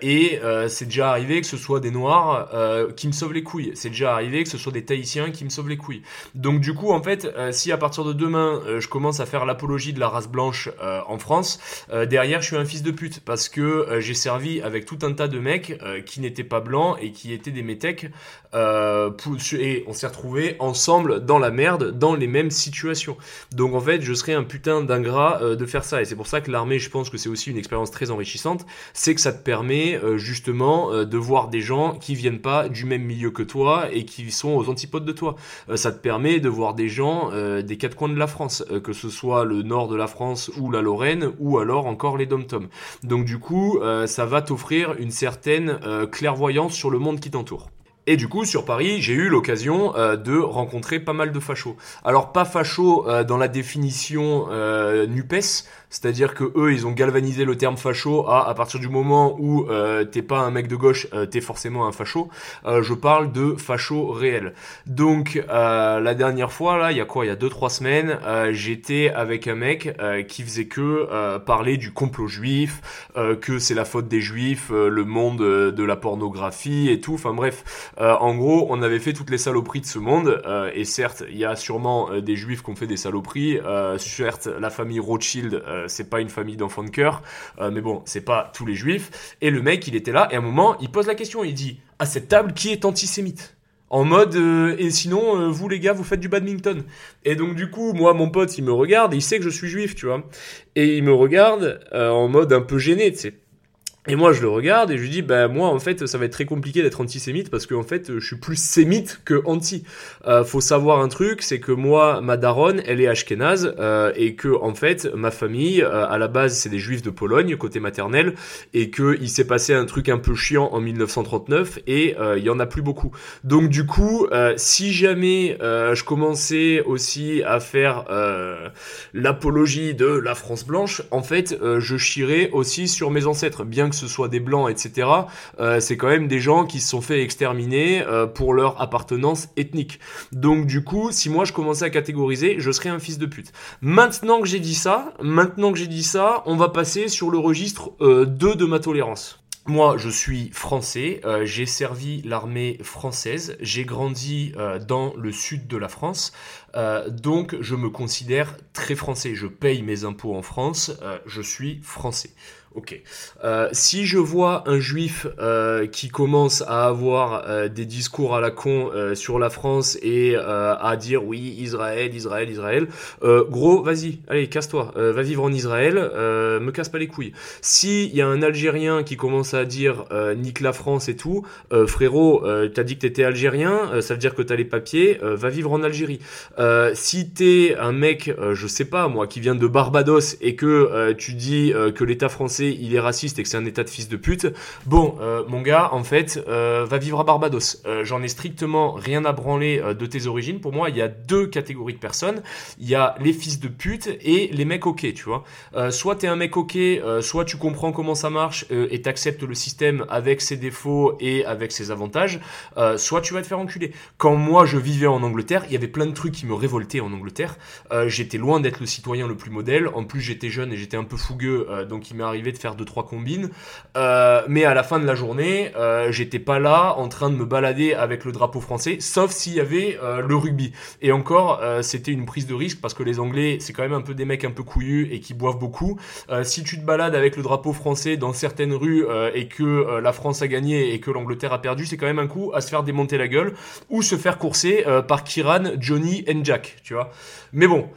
et c'est déjà arrivé que ce soit des noirs qui me sauvent les couilles, c'est déjà arrivé que ce soit des tahitiens qui me sauvent les couilles. Donc du coup, en fait, si à partir de demain, je commence à faire l'apologie de la race blanche euh, en France, euh, derrière, je suis un fils de pute parce que euh, j'ai servi avec tout un tas de mecs qui n'étaient pas blancs et qui étaient des métèques euh, et on s'est retrouvés ensemble dans la merde, dans les mêmes situations. Donc en fait, je serais un putain d'ingrat euh, de faire ça et c'est pour ça que l'armée, je pense que c'est aussi une expérience très enrichissante, c'est que ça te permet euh, justement euh, de voir des gens qui viennent pas du même milieu que toi et qui sont aux antipodes de toi. Euh, ça te permet de voir des gens euh, des quatre coins de la France, que ce soit le nord de la France ou la Lorraine, ou alors encore les dom-toms. Donc du coup, ça va t'offrir une certaine clairvoyance sur le monde qui t'entoure. Et du coup, sur Paris, j'ai eu l'occasion euh, de rencontrer pas mal de fachos. Alors pas fachos euh, dans la définition euh, Nupes, c'est-à-dire que eux, ils ont galvanisé le terme facho à à partir du moment où euh, t'es pas un mec de gauche, euh, t'es forcément un facho. Euh, je parle de facho réel. Donc la dernière fois là, il y a quoi, il y a deux trois semaines, j'étais avec un mec qui faisait que parler du complot juif, que c'est la faute des juifs, le monde de la pornographie et tout. Enfin bref, euh, en gros, on avait fait toutes les saloperies de ce monde. euh, et certes, il y a sûrement euh, des juifs qui ont fait des saloperies. Euh, certes, la famille Rothschild, euh, c'est pas une famille d'enfants de cœur, euh, mais bon, c'est pas tous les juifs. Et le mec, il était là et à un moment, il pose la question, il dit à cette table qui est antisémite? En mode, euh, et sinon, euh, vous les gars, vous faites du badminton. Et donc du coup, moi, mon pote, il me regarde, il sait que je suis juif, tu vois. Et il me regarde euh, en mode un peu gêné, tu sais. Et moi, je le regarde et je lui dis, bah moi, en fait, ça va être très compliqué d'être antisémite parce que en fait, je suis plus sémite que anti. Euh, faut savoir un truc, c'est que moi, ma daronne, elle est ashkénaze euh, et que en fait, ma famille, euh, à la base, c'est des juifs de Pologne côté maternel et que il s'est passé un truc un peu chiant en 1939 et euh, il y en a plus beaucoup. Donc du coup, euh, si jamais euh, je commençais aussi à faire l'apologie de la France blanche, en fait, je chierais aussi sur mes ancêtres, bien que ce soit des blancs, etc., euh, c'est quand même des gens qui se sont fait exterminer euh, pour leur appartenance ethnique. Donc du coup, si moi je commençais à catégoriser, je serais un fils de pute. Maintenant que j'ai dit ça, maintenant que j'ai dit ça, on va passer sur le registre euh, 2 de ma tolérance. Moi, je suis français, euh, j'ai servi l'armée française, j'ai grandi euh, dans le sud de la France, euh, donc je me considère très français. Je paye mes impôts en France, euh, je suis français. Ok. Euh, si je vois un juif euh, qui commence à avoir euh, des discours à la con euh, sur la France et euh, à dire oui Israël, Israël, Israël, euh, gros, vas-y, allez, casse-toi, va vivre en Israël, me casse pas les couilles. Si il y a un Algérien qui commence à dire nique la France et tout, frérot, t'as dit que t'étais algérien, ça veut dire que t'as les papiers, va vivre en Algérie. Si t'es un mec, je sais pas moi, qui vient de Barbados et que tu dis que l'État français il est raciste et que c'est un État de fils de pute, bon, euh, mon gars, en fait, euh, va vivre à Barbados. Euh, J'en ai strictement rien à branler de tes origines. Pour moi, il y a deux catégories de personnes. Il y a les fils de pute et les mecs ok, tu vois. Soit t'es un mec ok, soit tu comprends comment ça marche et t'acceptes le système avec ses défauts et avec ses avantages, soit tu vas te faire enculer. Quand moi je vivais en Angleterre, il y avait plein de trucs qui me révoltaient en Angleterre. J'étais loin d'être le citoyen le plus modèle. En plus, j'étais jeune et j'étais un peu fougueux, donc il m'est arrivé de faire deux trois combines. Euh, mais à la fin de la journée, euh, j'étais pas là en train de me balader avec le drapeau français, sauf s'il y avait euh, le rugby. Et encore, c'était une prise de risque parce que les Anglais, c'est quand même un peu des mecs un peu couillus et qui boivent beaucoup. Si tu te balades avec le drapeau français dans certaines rues et que la France a gagné et que l'Angleterre a perdu, c'est quand même un coup à se faire démonter la gueule ou se faire courser par Kiran, Johnny et Jack, tu vois. Mais bon,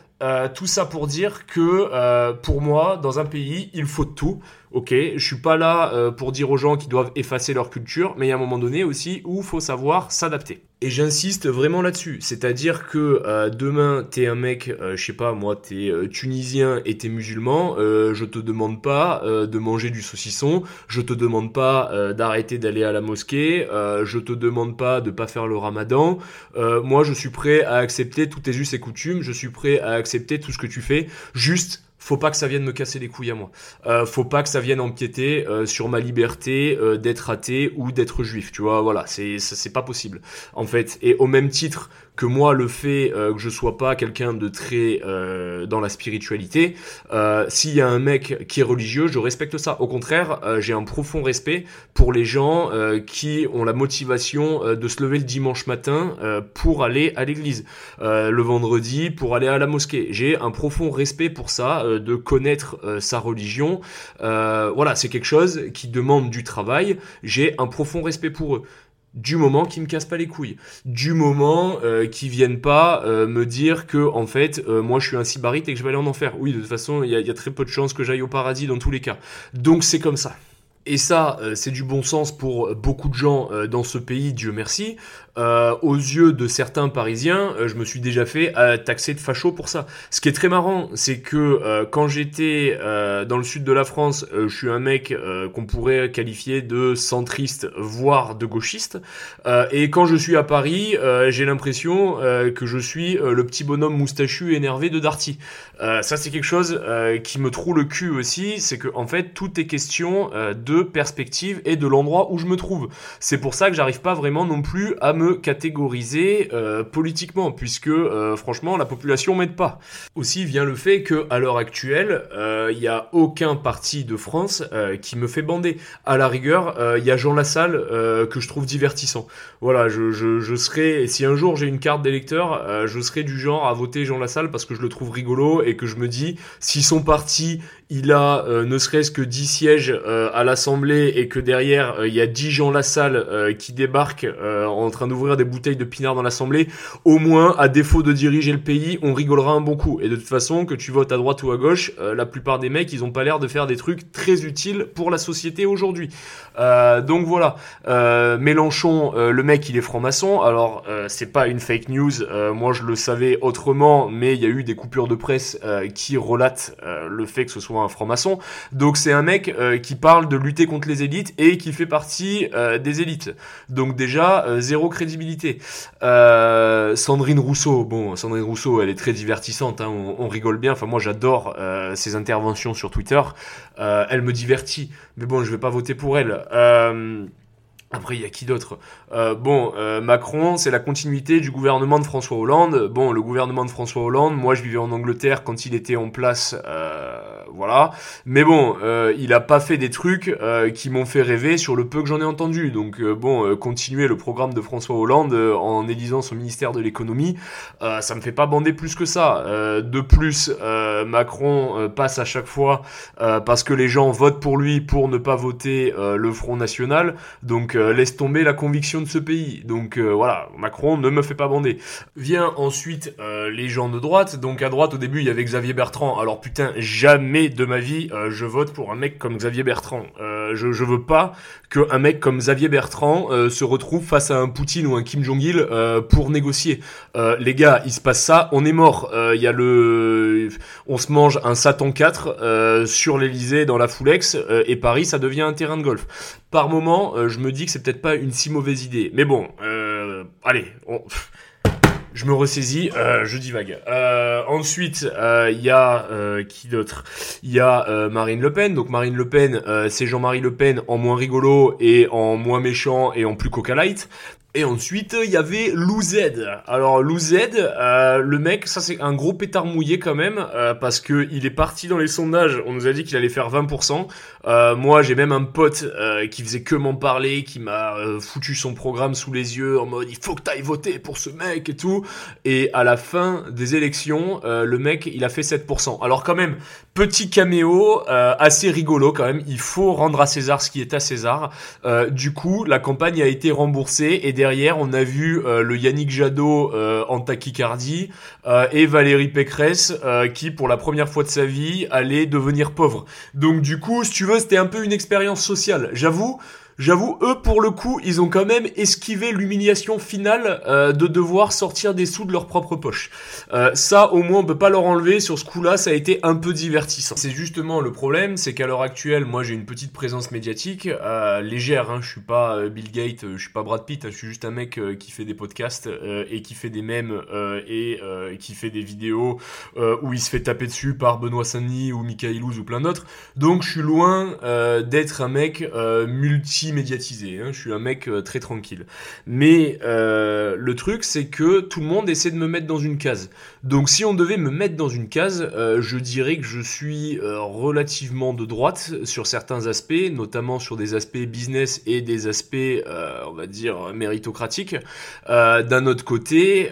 tout ça pour dire que euh, pour moi, dans un pays, il faut tout. Ok, je suis pas là euh, pour dire aux gens qu'ils doivent effacer leur culture, mais il y a un moment donné aussi où faut savoir s'adapter. Et j'insiste vraiment là-dessus, c'est-à-dire que euh, demain t'es un mec, euh, je sais pas moi, t'es euh, tunisien et t'es musulman, euh, je te demande pas euh, de manger du saucisson, je te demande pas d'arrêter d'aller à la mosquée, je te demande pas de pas faire le ramadan. Moi, je suis prêt à accepter tous tes us et coutumes, je suis prêt à accepter tout ce que tu fais, juste faut pas que ça vienne me casser les couilles à moi. Euh, faut pas que ça vienne empiéter euh, sur ma liberté euh, d'être athée ou d'être juif. Tu vois, voilà, c'est c'est pas possible. En fait, et au même titre que moi, le fait euh, que je sois pas quelqu'un de très euh, dans la spiritualité, euh, s'il y a un mec qui est religieux, je respecte ça. Au contraire, euh, j'ai un profond respect pour les gens euh, qui ont la motivation de se lever le dimanche matin pour aller à l'église, le vendredi pour aller à la mosquée. J'ai un profond respect pour ça, de connaître sa religion. Voilà, c'est quelque chose qui demande du travail. J'ai un profond respect pour eux du moment qu'ils me cassent pas les couilles, du moment euh, qu'ils viennent pas euh, me dire que en fait euh, moi je suis un sybarite et que je vais aller en enfer. Oui, de toute façon il y a, très peu de chances que j'aille au paradis dans tous les cas. Donc c'est comme ça. Et ça, euh, c'est du bon sens pour beaucoup de gens dans ce pays, Dieu merci. Euh, aux yeux de certains Parisiens, euh, je me suis déjà fait euh, taxer de facho pour ça. Ce qui est très marrant, c'est que euh, quand j'étais dans le sud de la France, je suis un mec qu'on pourrait qualifier de centriste, voire de gauchiste. Et quand je suis à Paris, j'ai l'impression que je suis le petit bonhomme moustachu énervé de Darty. Ça, c'est quelque chose qui me troue le cul aussi, c'est que en fait, tout est question de perspective et de l'endroit où je me trouve. C'est pour ça que j'arrive pas vraiment non plus à me catégoriser euh, politiquement, puisque euh, franchement, la population m'aide pas. Aussi vient le fait que à l'heure actuelle, il y a aucun parti de France euh, qui me fait bander. À la rigueur, il y a Jean Lassalle euh, que je trouve divertissant. Voilà, je, serai, si un jour j'ai une carte d'électeur, euh, je serai du genre à voter Jean Lassalle parce que je le trouve rigolo et que je me dis, si son parti, il a euh, ne serait-ce que 10 sièges euh, à l'Assemblée et que derrière il y a 10 gens la salle qui débarquent en train d'ouvrir des bouteilles de pinard dans l'Assemblée, au moins, à défaut de diriger le pays, on rigolera un bon coup. Et de toute façon, que tu votes à droite ou à gauche, la plupart des mecs, ils ont pas l'air de faire des trucs très utiles pour la société aujourd'hui. donc voilà, Mélenchon, le mec, il est franc-maçon. Alors c'est pas une fake news. moi, je le savais autrement, mais il y a eu des coupures de presse qui relatent le fait que ce soit un franc-maçon. Donc c'est un mec euh, qui parle de lutter contre les élites et qui fait partie euh, des élites. Donc déjà euh, zéro crédibilité. Sandrine Rousseau, bon Sandrine Rousseau, elle est très divertissante, hein, on, rigole bien. Enfin moi j'adore ses interventions sur Twitter. elle me divertit, mais bon je vais pas voter pour elle. Après, il y a qui d'autre? Euh, Bon, euh, Macron, c'est la continuité du gouvernement de François Hollande. Bon, le gouvernement de François Hollande, moi je vivais en Angleterre quand il était en place, euh, voilà. Mais bon, euh, il a pas fait des trucs euh, qui m'ont fait rêver sur le peu que j'en ai entendu. Donc bon, continuer le programme de François Hollande en élisant son ministère de l'économie, ça me fait pas bander plus que ça. de plus, Macron passe à chaque fois parce que les gens votent pour lui pour ne pas voter le Front National. Donc euh, laisse tomber la conviction de ce pays. Donc euh, voilà, Macron ne me fait pas bander. Vient ensuite euh, les gens de droite. Donc à droite au début il y avait Xavier Bertrand. Alors putain, jamais de ma vie je vote pour un mec comme Xavier Bertrand. je, je veux pas qu'un mec comme Xavier Bertrand se retrouve face à un Poutine ou un Kim Jong-il pour négocier. les gars, il se passe ça, on est mort. Il y a le, on se mange un Satan 4 sur l'Elysée dans la Foulex et Paris ça devient un terrain de golf. Par moment, je me dis que c'est peut-être pas une si mauvaise idée. Mais bon, euh, allez, je me ressaisis, euh, je divague. Euh, ensuite, euh, il y a qui d'autre? Il y a Marine Le Pen. Donc Marine Le Pen, c'est Jean-Marie Le Pen en moins rigolo et en moins méchant et en plus coca light. Et ensuite, il y avait Lou Z. Alors Lou Z, euh, le mec, ça c'est un gros pétard mouillé quand même, euh, parce que il est parti dans les sondages. On nous a dit qu'il allait faire 20%. Euh, moi, j'ai même un pote qui faisait que m'en parler, qui m'a foutu son programme sous les yeux en mode il faut que t'ailles voter pour ce mec et tout. Et à la fin des élections, le mec, il a fait 7%. Alors quand même, petit caméo, assez rigolo quand même. Il faut rendre à César ce qui est à César. du coup, la campagne a été remboursée et derrière, on a vu euh, le Yannick Jadot euh, en tachycardie euh, et Valérie Pécresse qui, pour la première fois de sa vie, allait devenir pauvre. Donc du coup, si tu veux, c'était un peu une expérience sociale. J'avoue, J'avoue, eux, pour le coup, ils ont quand même esquivé l'humiliation finale euh, de devoir sortir des sous de leur propre poche. Euh, ça, au moins, on peut pas leur enlever. Sur ce coup-là, ça a été un peu divertissant. C'est justement le problème, c'est qu'à l'heure actuelle, moi, j'ai une petite présence médiatique euh, légère. Hein, je suis pas Bill Gates, je suis pas Brad Pitt. Hein, je suis juste un mec qui fait des podcasts et qui fait des mèmes et qui fait des vidéos où il se fait taper dessus par Benoît Saint-Denis ou Michael ou plein d'autres. Donc, je suis loin d'être un mec multi médiatisé. Hein. Je suis un mec euh, très tranquille. Mais euh, le truc, c'est que tout le monde essaie de me mettre dans une case. Donc si on devait me mettre dans une case, euh, je dirais que je suis relativement de droite sur certains aspects, notamment sur des aspects business et des aspects, on va dire, méritocratiques. D'un autre côté,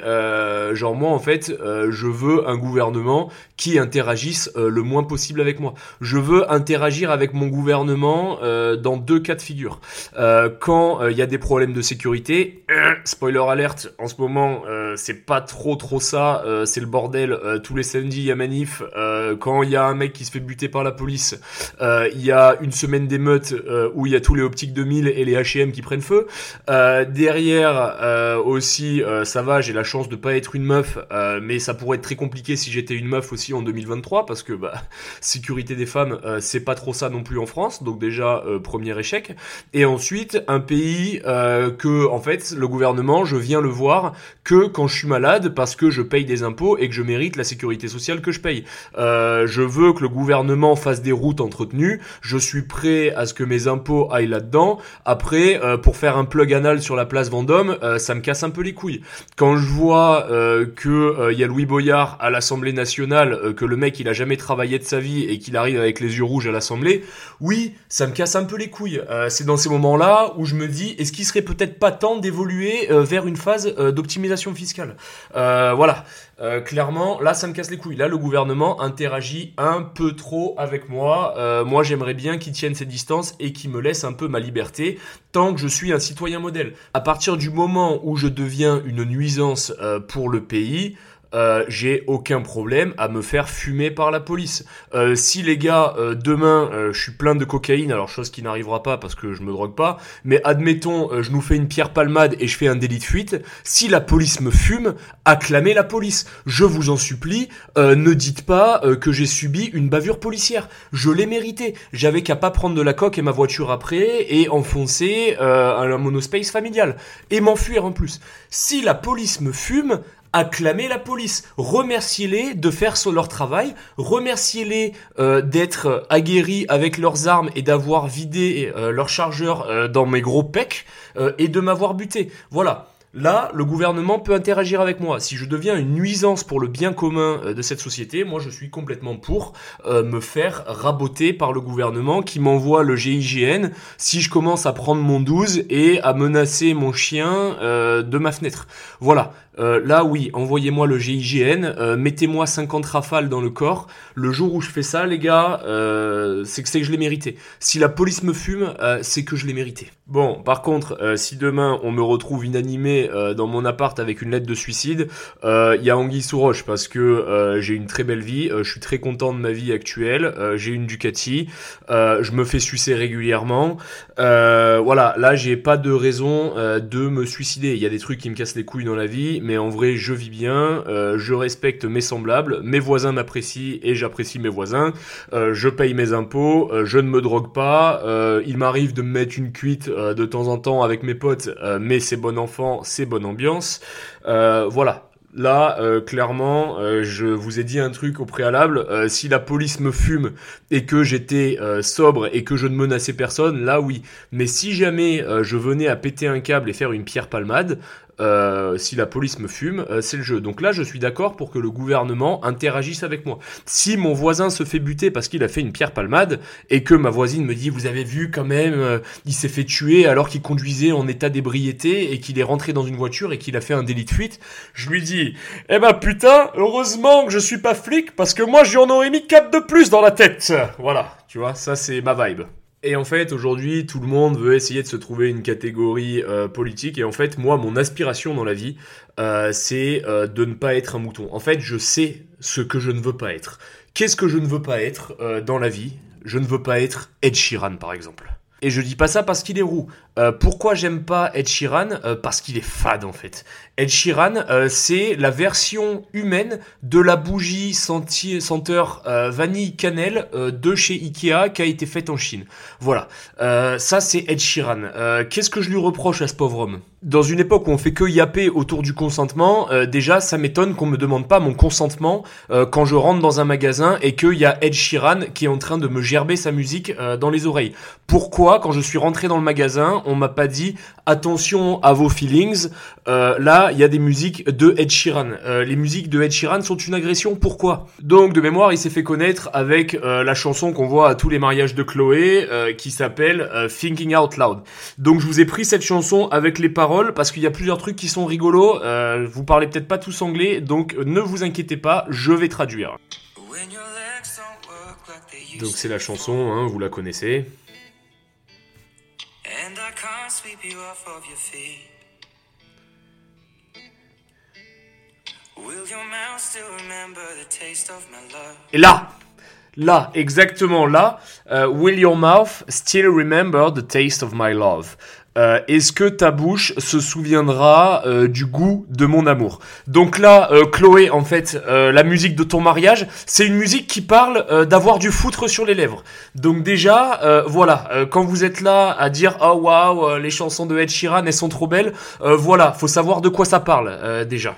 genre moi, en fait, je veux un gouvernement qui interagisse le moins possible avec moi. Je veux interagir avec mon gouvernement dans deux cas de figure. Euh, quand il euh, y a des problèmes de sécurité, spoiler alerte, en ce moment euh, c'est pas trop trop ça, c'est le bordel. tous les samedis il y a manif. quand il y a un mec qui se fait buter par la police, il y a une semaine d'émeute où il y a tous les optiques 2000 et les H&M qui prennent feu. derrière aussi, ça va, j'ai la chance de pas être une meuf, mais ça pourrait être très compliqué si j'étais une meuf aussi en 2023 parce que bah sécurité des femmes, c'est pas trop ça non plus en France. Donc déjà premier échec et ensuite un pays euh, que en fait le gouvernement je viens le voir que quand je suis malade parce que je paye des impôts et que je mérite la sécurité sociale que je paye. Euh, je veux que le gouvernement fasse des routes entretenues, je suis prêt à ce que mes impôts aillent là-dedans. Après euh, pour faire un plug anal sur la place Vendôme, euh, ça me casse un peu les couilles. Quand je vois euh, que il y a Louis Boyard à l'Assemblée nationale, que le mec il a jamais travaillé de sa vie et qu'il arrive avec les yeux rouges à l'Assemblée, oui, ça me casse un peu les couilles. c'est dans ces moments-là où je me dis, est-ce qu'il serait peut-être pas temps d'évoluer euh, vers une phase euh, d'optimisation fiscale? Euh, Voilà. clairement, là, ça me casse les couilles. Là, le gouvernement interagit un peu trop avec moi. moi, j'aimerais bien qu'il tienne ses distances et qu'il me laisse un peu ma liberté tant que je suis un citoyen modèle. À partir du moment où je deviens une nuisance pour le pays, euh, j'ai aucun problème à me faire fumer par la police. Euh, si les gars, euh, demain, je suis plein de cocaïne, alors chose qui n'arrivera pas parce que je me drogue pas, mais admettons, je nous fais une pierre palmade et je fais un délit de fuite, si la police me fume, acclamez la police. Je vous en supplie, ne dites pas que j'ai subi une bavure policière. Je l'ai mérité. J'avais qu'à pas prendre de la coque et ma voiture après et enfoncer un monospace familial. Et m'enfuir en plus. Si la police me fume, acclamez la police, remerciez-les de faire leur travail, remerciez-les euh, d'être aguerris avec leurs armes et d'avoir vidé euh, leur chargeur euh, dans mes gros pecs et de m'avoir buté. Voilà. Là, le gouvernement peut interagir avec moi. Si je deviens une nuisance pour le bien commun de cette société, moi je suis complètement pour me faire raboter par le gouvernement qui m'envoie le GIGN si je commence à prendre mon 12 et à menacer mon chien de ma fenêtre. Voilà. Euh, là, oui, envoyez-moi le GIGN, euh, mettez-moi 50 rafales dans le corps. Le jour où je fais ça, les gars, euh, c'est que c'est que je l'ai mérité. Si la police me fume, c'est que je l'ai mérité. Bon, par contre, si demain on me retrouve inanimé dans mon appart avec une lettre de suicide, il y a anguille sous roche parce que j'ai une très belle vie, je suis très content de ma vie actuelle, j'ai une Ducati, je me fais sucer régulièrement. voilà, là j'ai pas de raison de me suicider. Il y a des trucs qui me cassent les couilles dans la vie mais en vrai, je vis bien, euh, je respecte mes semblables, mes voisins m'apprécient et j'apprécie mes voisins, euh, je paye mes impôts, euh, je ne me drogue pas, il m'arrive de me mettre une cuite de temps en temps avec mes potes, mais c'est bon enfant, c'est bonne ambiance. voilà, Là, clairement, je vous ai dit un truc au préalable. si la police me fume et que j'étais sobre et que je ne menaçais personne, là oui. Mais si jamais je venais à péter un câble et faire une pierre palmade, euh, si la police me fume, euh, c'est le jeu. Donc là, je suis d'accord pour que le gouvernement interagisse avec moi. Si mon voisin se fait buter parce qu'il a fait une pierre palmade et que ma voisine me dit, vous avez vu quand même, euh, il s'est fait tuer alors qu'il conduisait en état d'ébriété et qu'il est rentré dans une voiture et qu'il a fait un délit de fuite, je lui dis, eh ben putain, heureusement que je suis pas flic parce que moi, j'en aurais mis 4 de plus dans la tête. Voilà, tu vois, ça c'est ma vibe. Et en fait, aujourd'hui, tout le monde veut essayer de se trouver une catégorie euh, politique. Et en fait, moi, mon aspiration dans la vie, euh, c'est euh, de ne pas être un mouton. En fait, je sais ce que je ne veux pas être. Qu'est-ce que je ne veux pas être dans la vie? Je ne veux pas être Ed Sheeran, par exemple. Et je dis pas ça parce qu'il est roux. Euh, pourquoi j'aime pas Ed Sheeran euh, Parce qu'il est fade en fait. Ed Sheeran, euh, c'est la version humaine de la bougie senteur vanille cannelle de chez Ikea qui a été faite en Chine. Voilà. ça c'est Ed Sheeran. Qu'est-ce que je lui reproche à ce pauvre homme? Dans une époque où on fait que yapper autour du consentement, déjà ça m'étonne qu'on me demande pas mon consentement quand je rentre dans un magasin et qu'il y a Ed Sheeran qui est en train de me gerber sa musique dans les oreilles. Pourquoi quand je suis rentré dans le magasin on m'a pas dit attention à vos feelings. Euh, là, il y a des musiques de Ed Sheeran. Euh, les musiques de Ed Sheeran sont une agression. Pourquoi? Donc, de mémoire, il s'est fait connaître avec euh, la chanson qu'on voit à tous les mariages de Chloé, qui s'appelle Thinking Out Loud. Donc, je vous ai pris cette chanson avec les paroles parce qu'il y a plusieurs trucs qui sont rigolos. vous parlez peut-être pas tous anglais, donc ne vous inquiétez pas, je vais traduire. Donc c'est la chanson, hein, vous la connaissez. And I can't sweep you off of your feet. Will your mouth still remember the taste of my love? Et là, là, exactement là, uh, Will your mouth still remember the taste of my love? Euh, est-ce que ta bouche se souviendra euh, du goût de mon amour? Donc là, euh, Chloé, en fait, la musique de ton mariage, c'est une musique qui parle d'avoir du foutre sur les lèvres. Donc déjà, voilà, quand vous êtes là à dire oh waouh, les chansons de Ed Sheeran, elles sont trop belles, voilà, faut savoir de quoi ça parle déjà.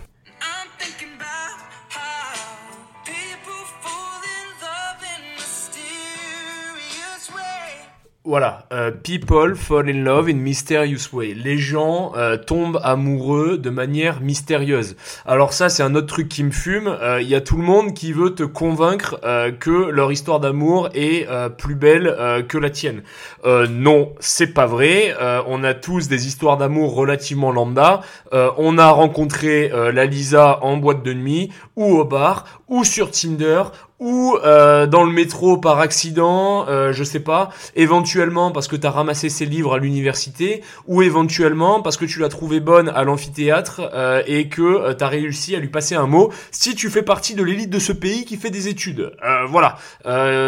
Voilà, euh, people fall in love in mysterious way. Les gens euh, tombent amoureux de manière mystérieuse. Alors ça, c'est un autre truc qui me fume. Il y a tout le monde qui veut te convaincre que leur histoire d'amour est plus belle que la tienne. non, c'est pas vrai. on a tous des histoires d'amour relativement lambda. on a rencontré la Lisa en boîte de nuit ou au bar ou sur Tinder ou euh, dans le métro par accident, euh, je sais pas, éventuellement parce que tu as ramassé ses livres à l'université, ou éventuellement parce que tu l'as trouvé bonne à l'amphithéâtre euh, et que euh, tu as réussi à lui passer un mot, si tu fais partie de l'élite de ce pays qui fait des études. Euh, voilà,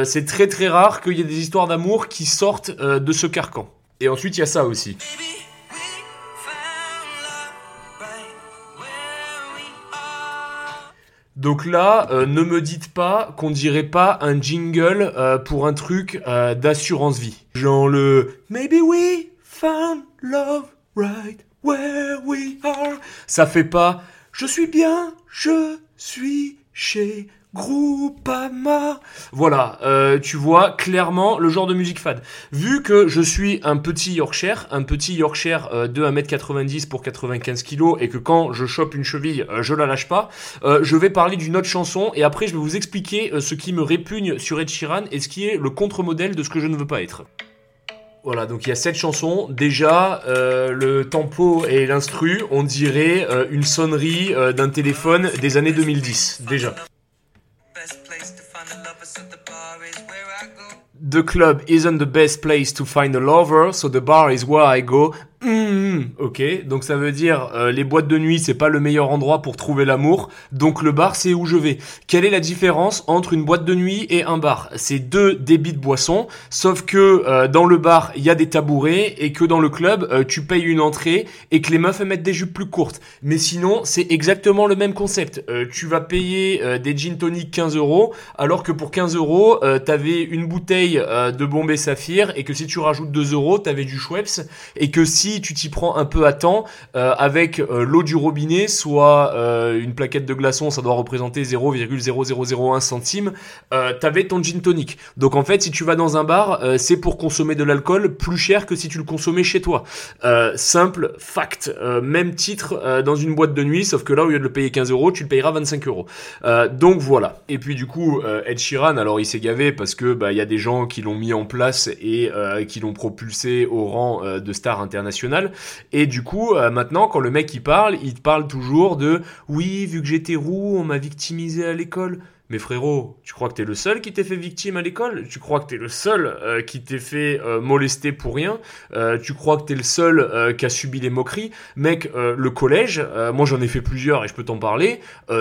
c'est très très rare qu'il y ait des histoires d'amour qui sortent de ce carcan. Et ensuite, il y a ça aussi. Donc là, euh, ne me dites pas qu'on dirait pas un jingle euh, pour un truc euh, d'assurance vie. Genre le Maybe we found love right where we are. Ça fait pas Je suis bien, je suis chez Groupama. Voilà, euh, tu vois clairement le genre de musique fade. Vu que je suis un petit Yorkshire, un petit Yorkshire euh, de 1m90 pour 95 kg et que quand je chope une cheville, euh, je la lâche pas, je vais parler d'une autre chanson et après je vais vous expliquer ce qui me répugne sur Ed Sheeran et ce qui est le contre-modèle de ce que je ne veux pas être. Voilà, donc il y a cette chanson. Déjà, le tempo et l'instru, on dirait une sonnerie d'un téléphone des années 2010. Déjà. The club isn't the best place to find a lover, so the bar is where I go. Mm, Mmh, ok, donc ça veut dire euh, les boîtes de nuit c'est pas le meilleur endroit pour trouver l'amour, donc le bar c'est où je vais. Quelle est la différence entre une boîte de nuit et un bar? C'est deux débits de boissons, sauf que euh, dans le bar il y a des tabourets et que dans le club euh, tu payes une entrée et que les meufs mettent des jupes plus courtes. Mais sinon c'est exactement le même concept. tu vas payer des gin tonic 15 euros alors que pour 15 euros t'avais une bouteille de Bombay Saphir et que si tu rajoutes 2 euros t'avais du Schweppes et que si tu t'y prends un peu à temps euh, avec euh, l'eau du robinet, soit euh, une plaquette de glaçons, ça doit représenter 0,0001 centime, t'avais ton gin tonic. Donc en fait, si tu vas dans un bar, c'est pour consommer de l'alcool plus cher que si tu le consommais chez toi. simple fact. même titre dans une boîte de nuit, sauf que là, au lieu de le payer 15 euros, tu le payeras 25 euros. donc voilà. Et puis du coup, Ed Sheeran, alors il s'est gavé parce que bah il y a des gens qui l'ont mis en place et qui l'ont propulsé au rang de star international et du coup, euh, maintenant, quand le mec il parle, il parle toujours de oui, vu que j'étais roux, on m'a victimisé à l'école. Mais frérot, tu crois que t'es le seul qui t'est fait victime à l'école? Tu crois que t'es le seul euh, qui t'est fait euh, molester pour rien? Tu crois que t'es le seul qui a subi les moqueries? Mec, le collège, moi j'en ai fait plusieurs et je peux t'en parler,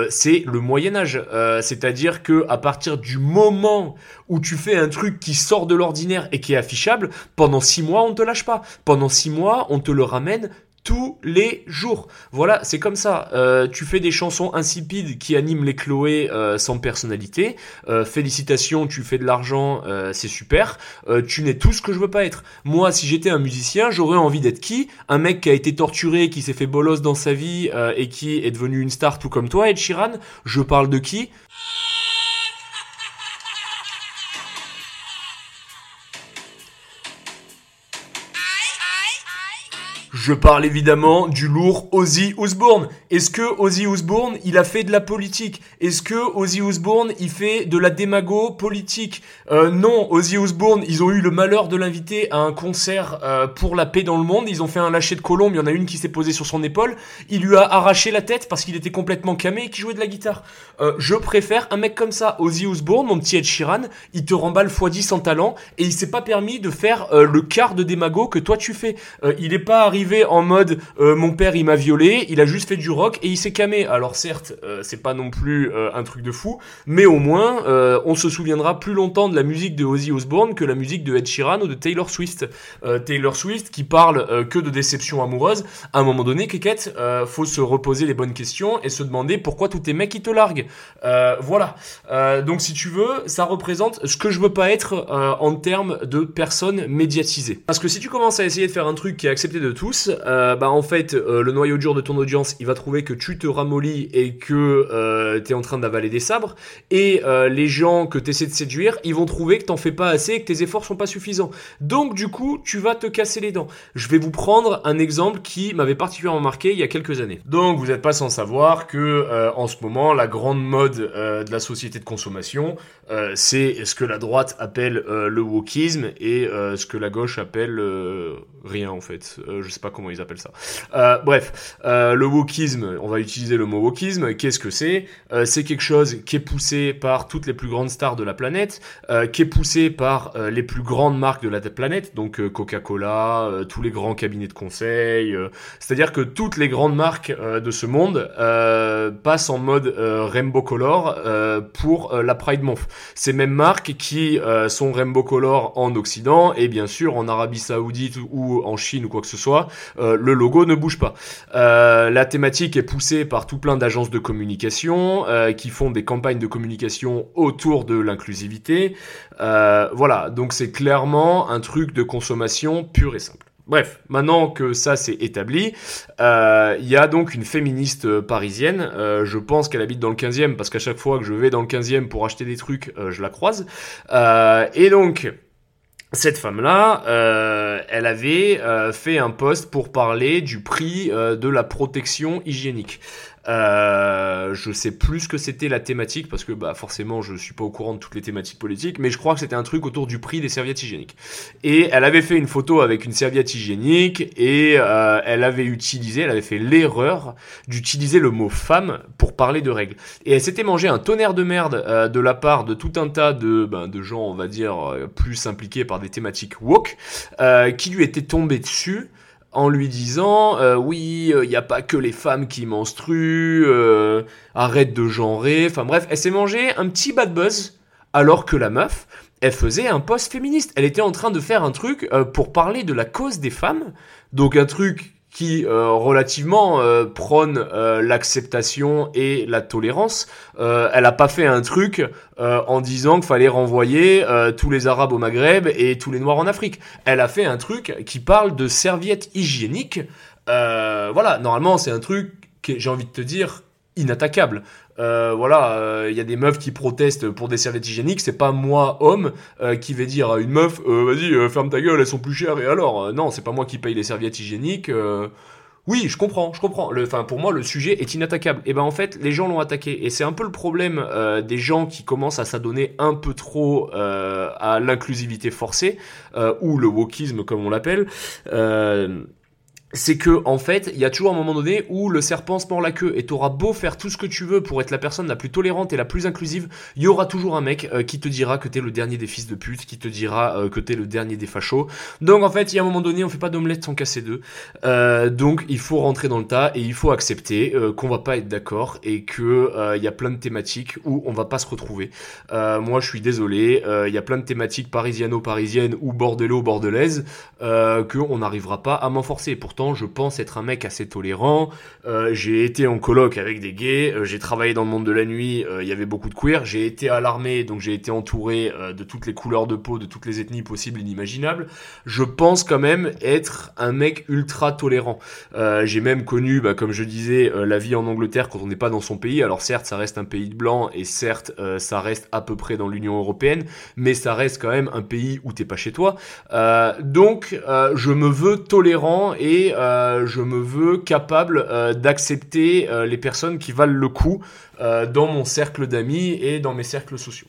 c'est le Moyen Âge. C'est-à-dire que à partir du moment où tu fais un truc qui sort de l'ordinaire et qui est affichable, pendant six mois on te lâche pas. Pendant six mois on te le ramène tous les jours. Voilà, c'est comme ça. Euh, tu fais des chansons insipides qui animent les Chloé euh, sans personnalité. Euh, félicitations, tu fais de l'argent, c'est super. tu n'es tout ce que je veux pas être. Moi, si j'étais un musicien, j'aurais envie d'être qui? Un mec qui a été torturé, qui s'est fait bolos dans sa vie et qui est devenu une star tout comme toi, Ed Sheeran? Je parle de qui? Je parle évidemment du lourd Ozzy Osbourne. Est-ce que Ozzy Osbourne, il a fait de la politique? Est-ce que Ozzy Osbourne, il fait de la démago politique? Euh, Non, Ozzy Osbourne, ils ont eu le malheur de l'inviter à un concert euh, pour la paix dans le monde. Ils ont fait un lâcher de colombe, il y en a une qui s'est posée sur son épaule. Il lui a arraché la tête parce qu'il était complètement camé et qu'il jouait de la guitare. Euh, je préfère un mec comme ça. Ozzy Osbourne, mon petit Ed Sheeran, il te remballe x10 en talent et il s'est pas permis de faire le quart de démago que toi tu fais. il est pas arrivé en mode euh, mon père il m'a violé, il a juste fait du rock et il s'est camé. Alors certes, euh, c'est pas non plus euh, un truc de fou, mais au moins on se souviendra plus longtemps de la musique de Ozzy Osbourne que la musique de Ed Sheeran ou de Taylor Swift. Taylor Swift qui parle que de déception amoureuse. À un moment donné, Keket, faut se reposer les bonnes questions et se demander pourquoi tous tes mecs qui te larguent. voilà. donc si tu veux, ça représente ce que je veux pas être en termes de personnes médiatisées. Parce que si tu commences à essayer de faire un truc qui est accepté de tous plus, bah en fait, le noyau dur de ton audience, il va trouver que tu te ramollis et que tu es en train d'avaler des sabres. Et les gens que tu essaies de séduire, ils vont trouver que t'en fais pas assez et que tes efforts sont pas suffisants. Donc du coup, tu vas te casser les dents. Je vais vous prendre un exemple qui m'avait particulièrement marqué il y a quelques années. Donc vous n'êtes pas sans savoir que en ce moment, la grande mode de la société de consommation, c'est ce que la droite appelle le wokisme et ce que la gauche appelle rien en fait. je sais pas comment ils appellent ça. bref, le wokisme, on va utiliser le mot wokisme. Qu'est-ce que c'est? C'est quelque chose qui est poussé par toutes les plus grandes stars de la planète, qui est poussé par les plus grandes marques de la planète, donc Coca-Cola, tous les grands cabinets de conseil. C'est-à-dire que toutes les grandes marques de ce monde passent en mode rainbow color pour la Pride Month. Ces mêmes marques qui sont rainbow color en Occident et bien sûr en Arabie Saoudite ou en Chine ou quoi que ce soit, le logo ne bouge pas. la thématique est poussée par tout plein d'agences de communication qui font des campagnes de communication autour de l'inclusivité. voilà, donc c'est clairement un truc de consommation pur et simple. Bref, maintenant que ça c'est établi, il y a donc une féministe parisienne, je pense qu'elle habite dans le 15e parce qu'à chaque fois que je vais dans le 15e pour acheter des trucs, je la croise. et donc, cette femme-là, elle avait fait un post pour parler du prix de la protection hygiénique. Euh, je sais plus ce que c'était la thématique parce que bah forcément je suis pas au courant de toutes les thématiques politiques, mais je crois que c'était un truc autour du prix des serviettes hygiéniques. Et elle avait fait une photo avec une serviette hygiénique et euh, elle avait utilisé, elle avait fait l'erreur d'utiliser le mot femme pour parler de règles. Et elle s'était mangé un tonnerre de merde euh, de la part de tout un tas de ben, de gens, on va dire plus impliqués par des thématiques woke, qui lui étaient tombés dessus en lui disant euh, oui, il euh, n'y a pas que les femmes qui menstruent, euh, arrête de genrer, enfin bref, elle s'est mangé un petit bad buzz alors que la meuf, elle faisait un post féministe. Elle était en train de faire un truc pour parler de la cause des femmes, donc un truc qui euh, relativement euh, prône euh, l'acceptation et la tolérance. elle a pas fait un truc en disant qu'il fallait renvoyer tous les Arabes au Maghreb et tous les Noirs en Afrique. Elle a fait un truc qui parle de serviettes hygiéniques. voilà, normalement c'est un truc que j'ai envie de te dire inattaquable. Euh, voilà, il euh, y a des meufs qui protestent pour des serviettes hygiéniques. C'est pas moi, homme, euh, qui vais dire à une meuf, vas-y, ferme ta gueule, elles sont plus chères. Et alors, non, c'est pas moi qui paye les serviettes hygiéniques. Oui, je comprends, je comprends. Enfin, pour moi, le sujet est inattaquable. Et ben en fait, les gens l'ont attaqué. Et c'est un peu le problème des gens qui commencent à s'adonner un peu trop à l'inclusivité forcée ou le wokisme comme on l'appelle c'est que en fait, il y a toujours un moment donné où le serpent se mord la queue et t'auras beau faire tout ce que tu veux pour être la personne la plus tolérante et la plus inclusive, il y aura toujours un mec euh, qui te dira que t'es le dernier des fils de pute, qui te dira euh, que t'es le dernier des fachos. Donc en fait, il y a un moment donné, on fait pas d'omelette sans casser deux. Euh, donc il faut rentrer dans le tas et il faut accepter qu'on va pas être d'accord et que il y a plein de thématiques où on va pas se retrouver. moi, je suis désolé, il y a plein de thématiques parisiano-parisiennes ou bordello-bordelaises que on n'arrivera pas à m'enforcer. Pourtant je pense être un mec assez tolérant. Euh, j'ai été en coloc avec des gays, euh, j'ai travaillé dans le monde de la nuit, euh, il y avait beaucoup de queer. J'ai été à l'armée, donc j'ai été entouré de toutes les couleurs de peau, de toutes les ethnies possibles et inimaginables. Je pense quand même être un mec ultra tolérant. j'ai même connu, bah, comme je disais, la vie en Angleterre quand on n'est pas dans son pays. Alors certes, ça reste un pays de blanc et certes, ça reste à peu près dans l'Union européenne, mais ça reste quand même un pays où t'es pas chez toi. donc, je me veux tolérant et euh, je me veux capable euh, d'accepter euh, les personnes qui valent le coup dans mon cercle d'amis et dans mes cercles sociaux.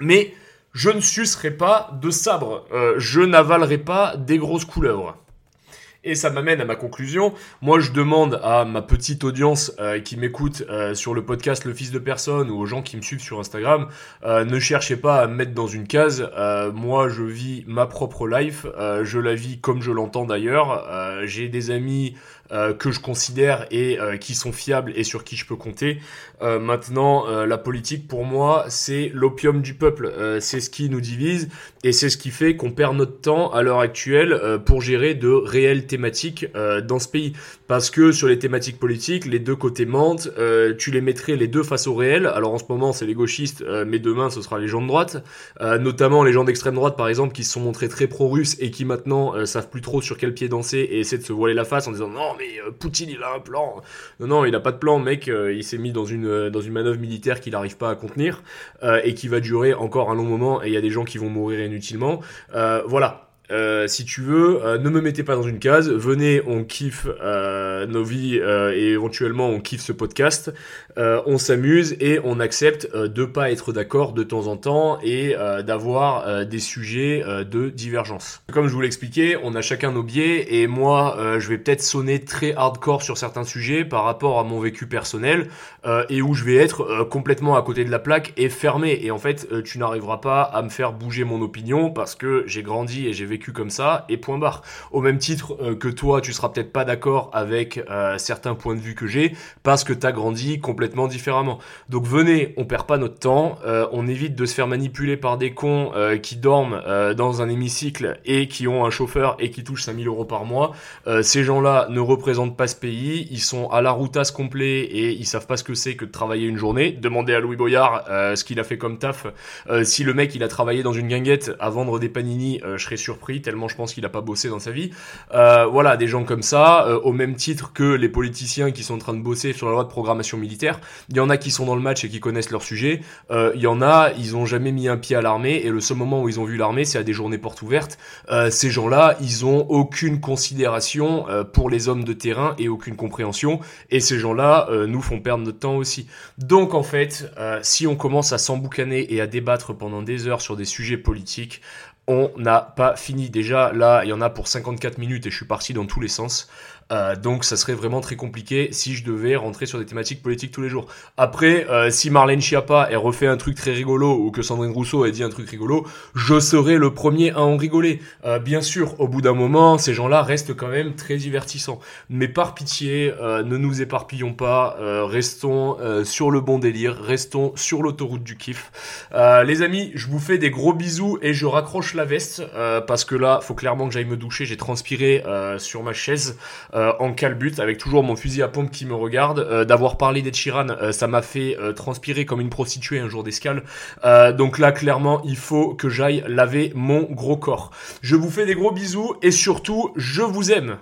Mais je ne sucerai pas de sabre, je n'avalerai pas des grosses couleuvres. Et ça m'amène à ma conclusion. Moi, je demande à ma petite audience euh, qui m'écoute euh, sur le podcast Le Fils de Personne ou aux gens qui me suivent sur Instagram, euh, ne cherchez pas à me mettre dans une case. moi, je vis ma propre life. je la vis comme je l'entends d'ailleurs. J'ai des amis que je considère et qui sont fiables et sur qui je peux compter. maintenant, la politique pour moi, c'est l'opium du peuple. c'est ce qui nous divise et c'est ce qui fait qu'on perd notre temps à l'heure actuelle pour gérer de réelles thématiques dans ce pays. Parce que sur les thématiques politiques, les deux côtés mentent. tu les mettrais les deux face au réel. Alors en ce moment, c'est les gauchistes, mais demain, ce sera les gens de droite. notamment les gens d'extrême droite, par exemple, qui se sont montrés très pro-russes et qui maintenant euh, savent plus trop sur quel pied danser et essaient de se voiler la face en disant non mais euh, Poutine il a un plan. Non non il a pas de plan mec, euh, il s'est mis dans une dans une manœuvre militaire qu'il n'arrive pas à contenir et qui va durer encore un long moment et il y a des gens qui vont mourir inutilement. voilà, euh, si tu veux, euh, ne me mettez pas dans une case. Venez, on kiffe euh, nos vies et éventuellement on kiffe ce podcast. on s'amuse et on accepte de pas être d'accord de temps en temps et d'avoir des sujets de divergence. Comme je vous l'expliquais, on a chacun nos biais et moi, je vais peut-être sonner très hardcore sur certains sujets par rapport à mon vécu personnel et où je vais être complètement à côté de la plaque et fermé. Et en fait, tu n'arriveras pas à me faire bouger mon opinion parce que j'ai grandi et j'ai vécu comme ça et point barre. Au même titre euh, que toi, tu seras peut-être pas d'accord avec euh, certains points de vue que j'ai parce que tu as grandi complètement différemment. Donc venez, on perd pas notre temps, euh, on évite de se faire manipuler par des cons qui dorment dans un hémicycle et qui ont un chauffeur et qui touchent 5000 euros par mois. ces gens-là ne représentent pas ce pays, ils sont à la routasse complet et ils savent pas ce que c'est que de travailler une journée. Demandez à Louis Boyard ce qu'il a fait comme taf. si le mec il a travaillé dans une guinguette à vendre des panini, je serais surpris tellement je pense qu'il a pas bossé dans sa vie. Euh, voilà, des gens comme ça, euh, au même titre que les politiciens qui sont en train de bosser sur la loi de programmation militaire. Il y en a qui sont dans le match et qui connaissent leur sujet. Euh, il y en a, ils ont jamais mis un pied à l'armée et le seul moment où ils ont vu l'armée, c'est à des journées portes ouvertes. ces gens-là, ils ont aucune considération pour les hommes de terrain et aucune compréhension. Et ces gens-là nous font perdre notre temps aussi. Donc en fait, si on commence à s'emboucaner et à débattre pendant des heures sur des sujets politiques, on n'a pas fini. Déjà, là, il y en a pour 54 minutes et je suis parti dans tous les sens. Euh, donc ça serait vraiment très compliqué si je devais rentrer sur des thématiques politiques tous les jours. Après, euh, si Marlène Schiappa ait refait un truc très rigolo ou que Sandrine Rousseau ait dit un truc rigolo, je serais le premier à en rigoler. Euh, bien sûr, au bout d'un moment, ces gens-là restent quand même très divertissants. Mais par pitié, ne nous éparpillons pas, restons sur le bon délire, restons sur l'autoroute du kiff. les amis, je vous fais des gros bisous et je raccroche la veste parce que là, faut clairement que j'aille me doucher. J'ai transpiré sur ma chaise. Euh, en calbut avec toujours mon fusil à pompe qui me regarde. Euh, d'avoir parlé d'Ed Sheeran, euh, ça m'a fait transpirer comme une prostituée un jour d'escale. donc là, clairement, il faut que j'aille laver mon gros corps. Je vous fais des gros bisous et surtout, je vous aime.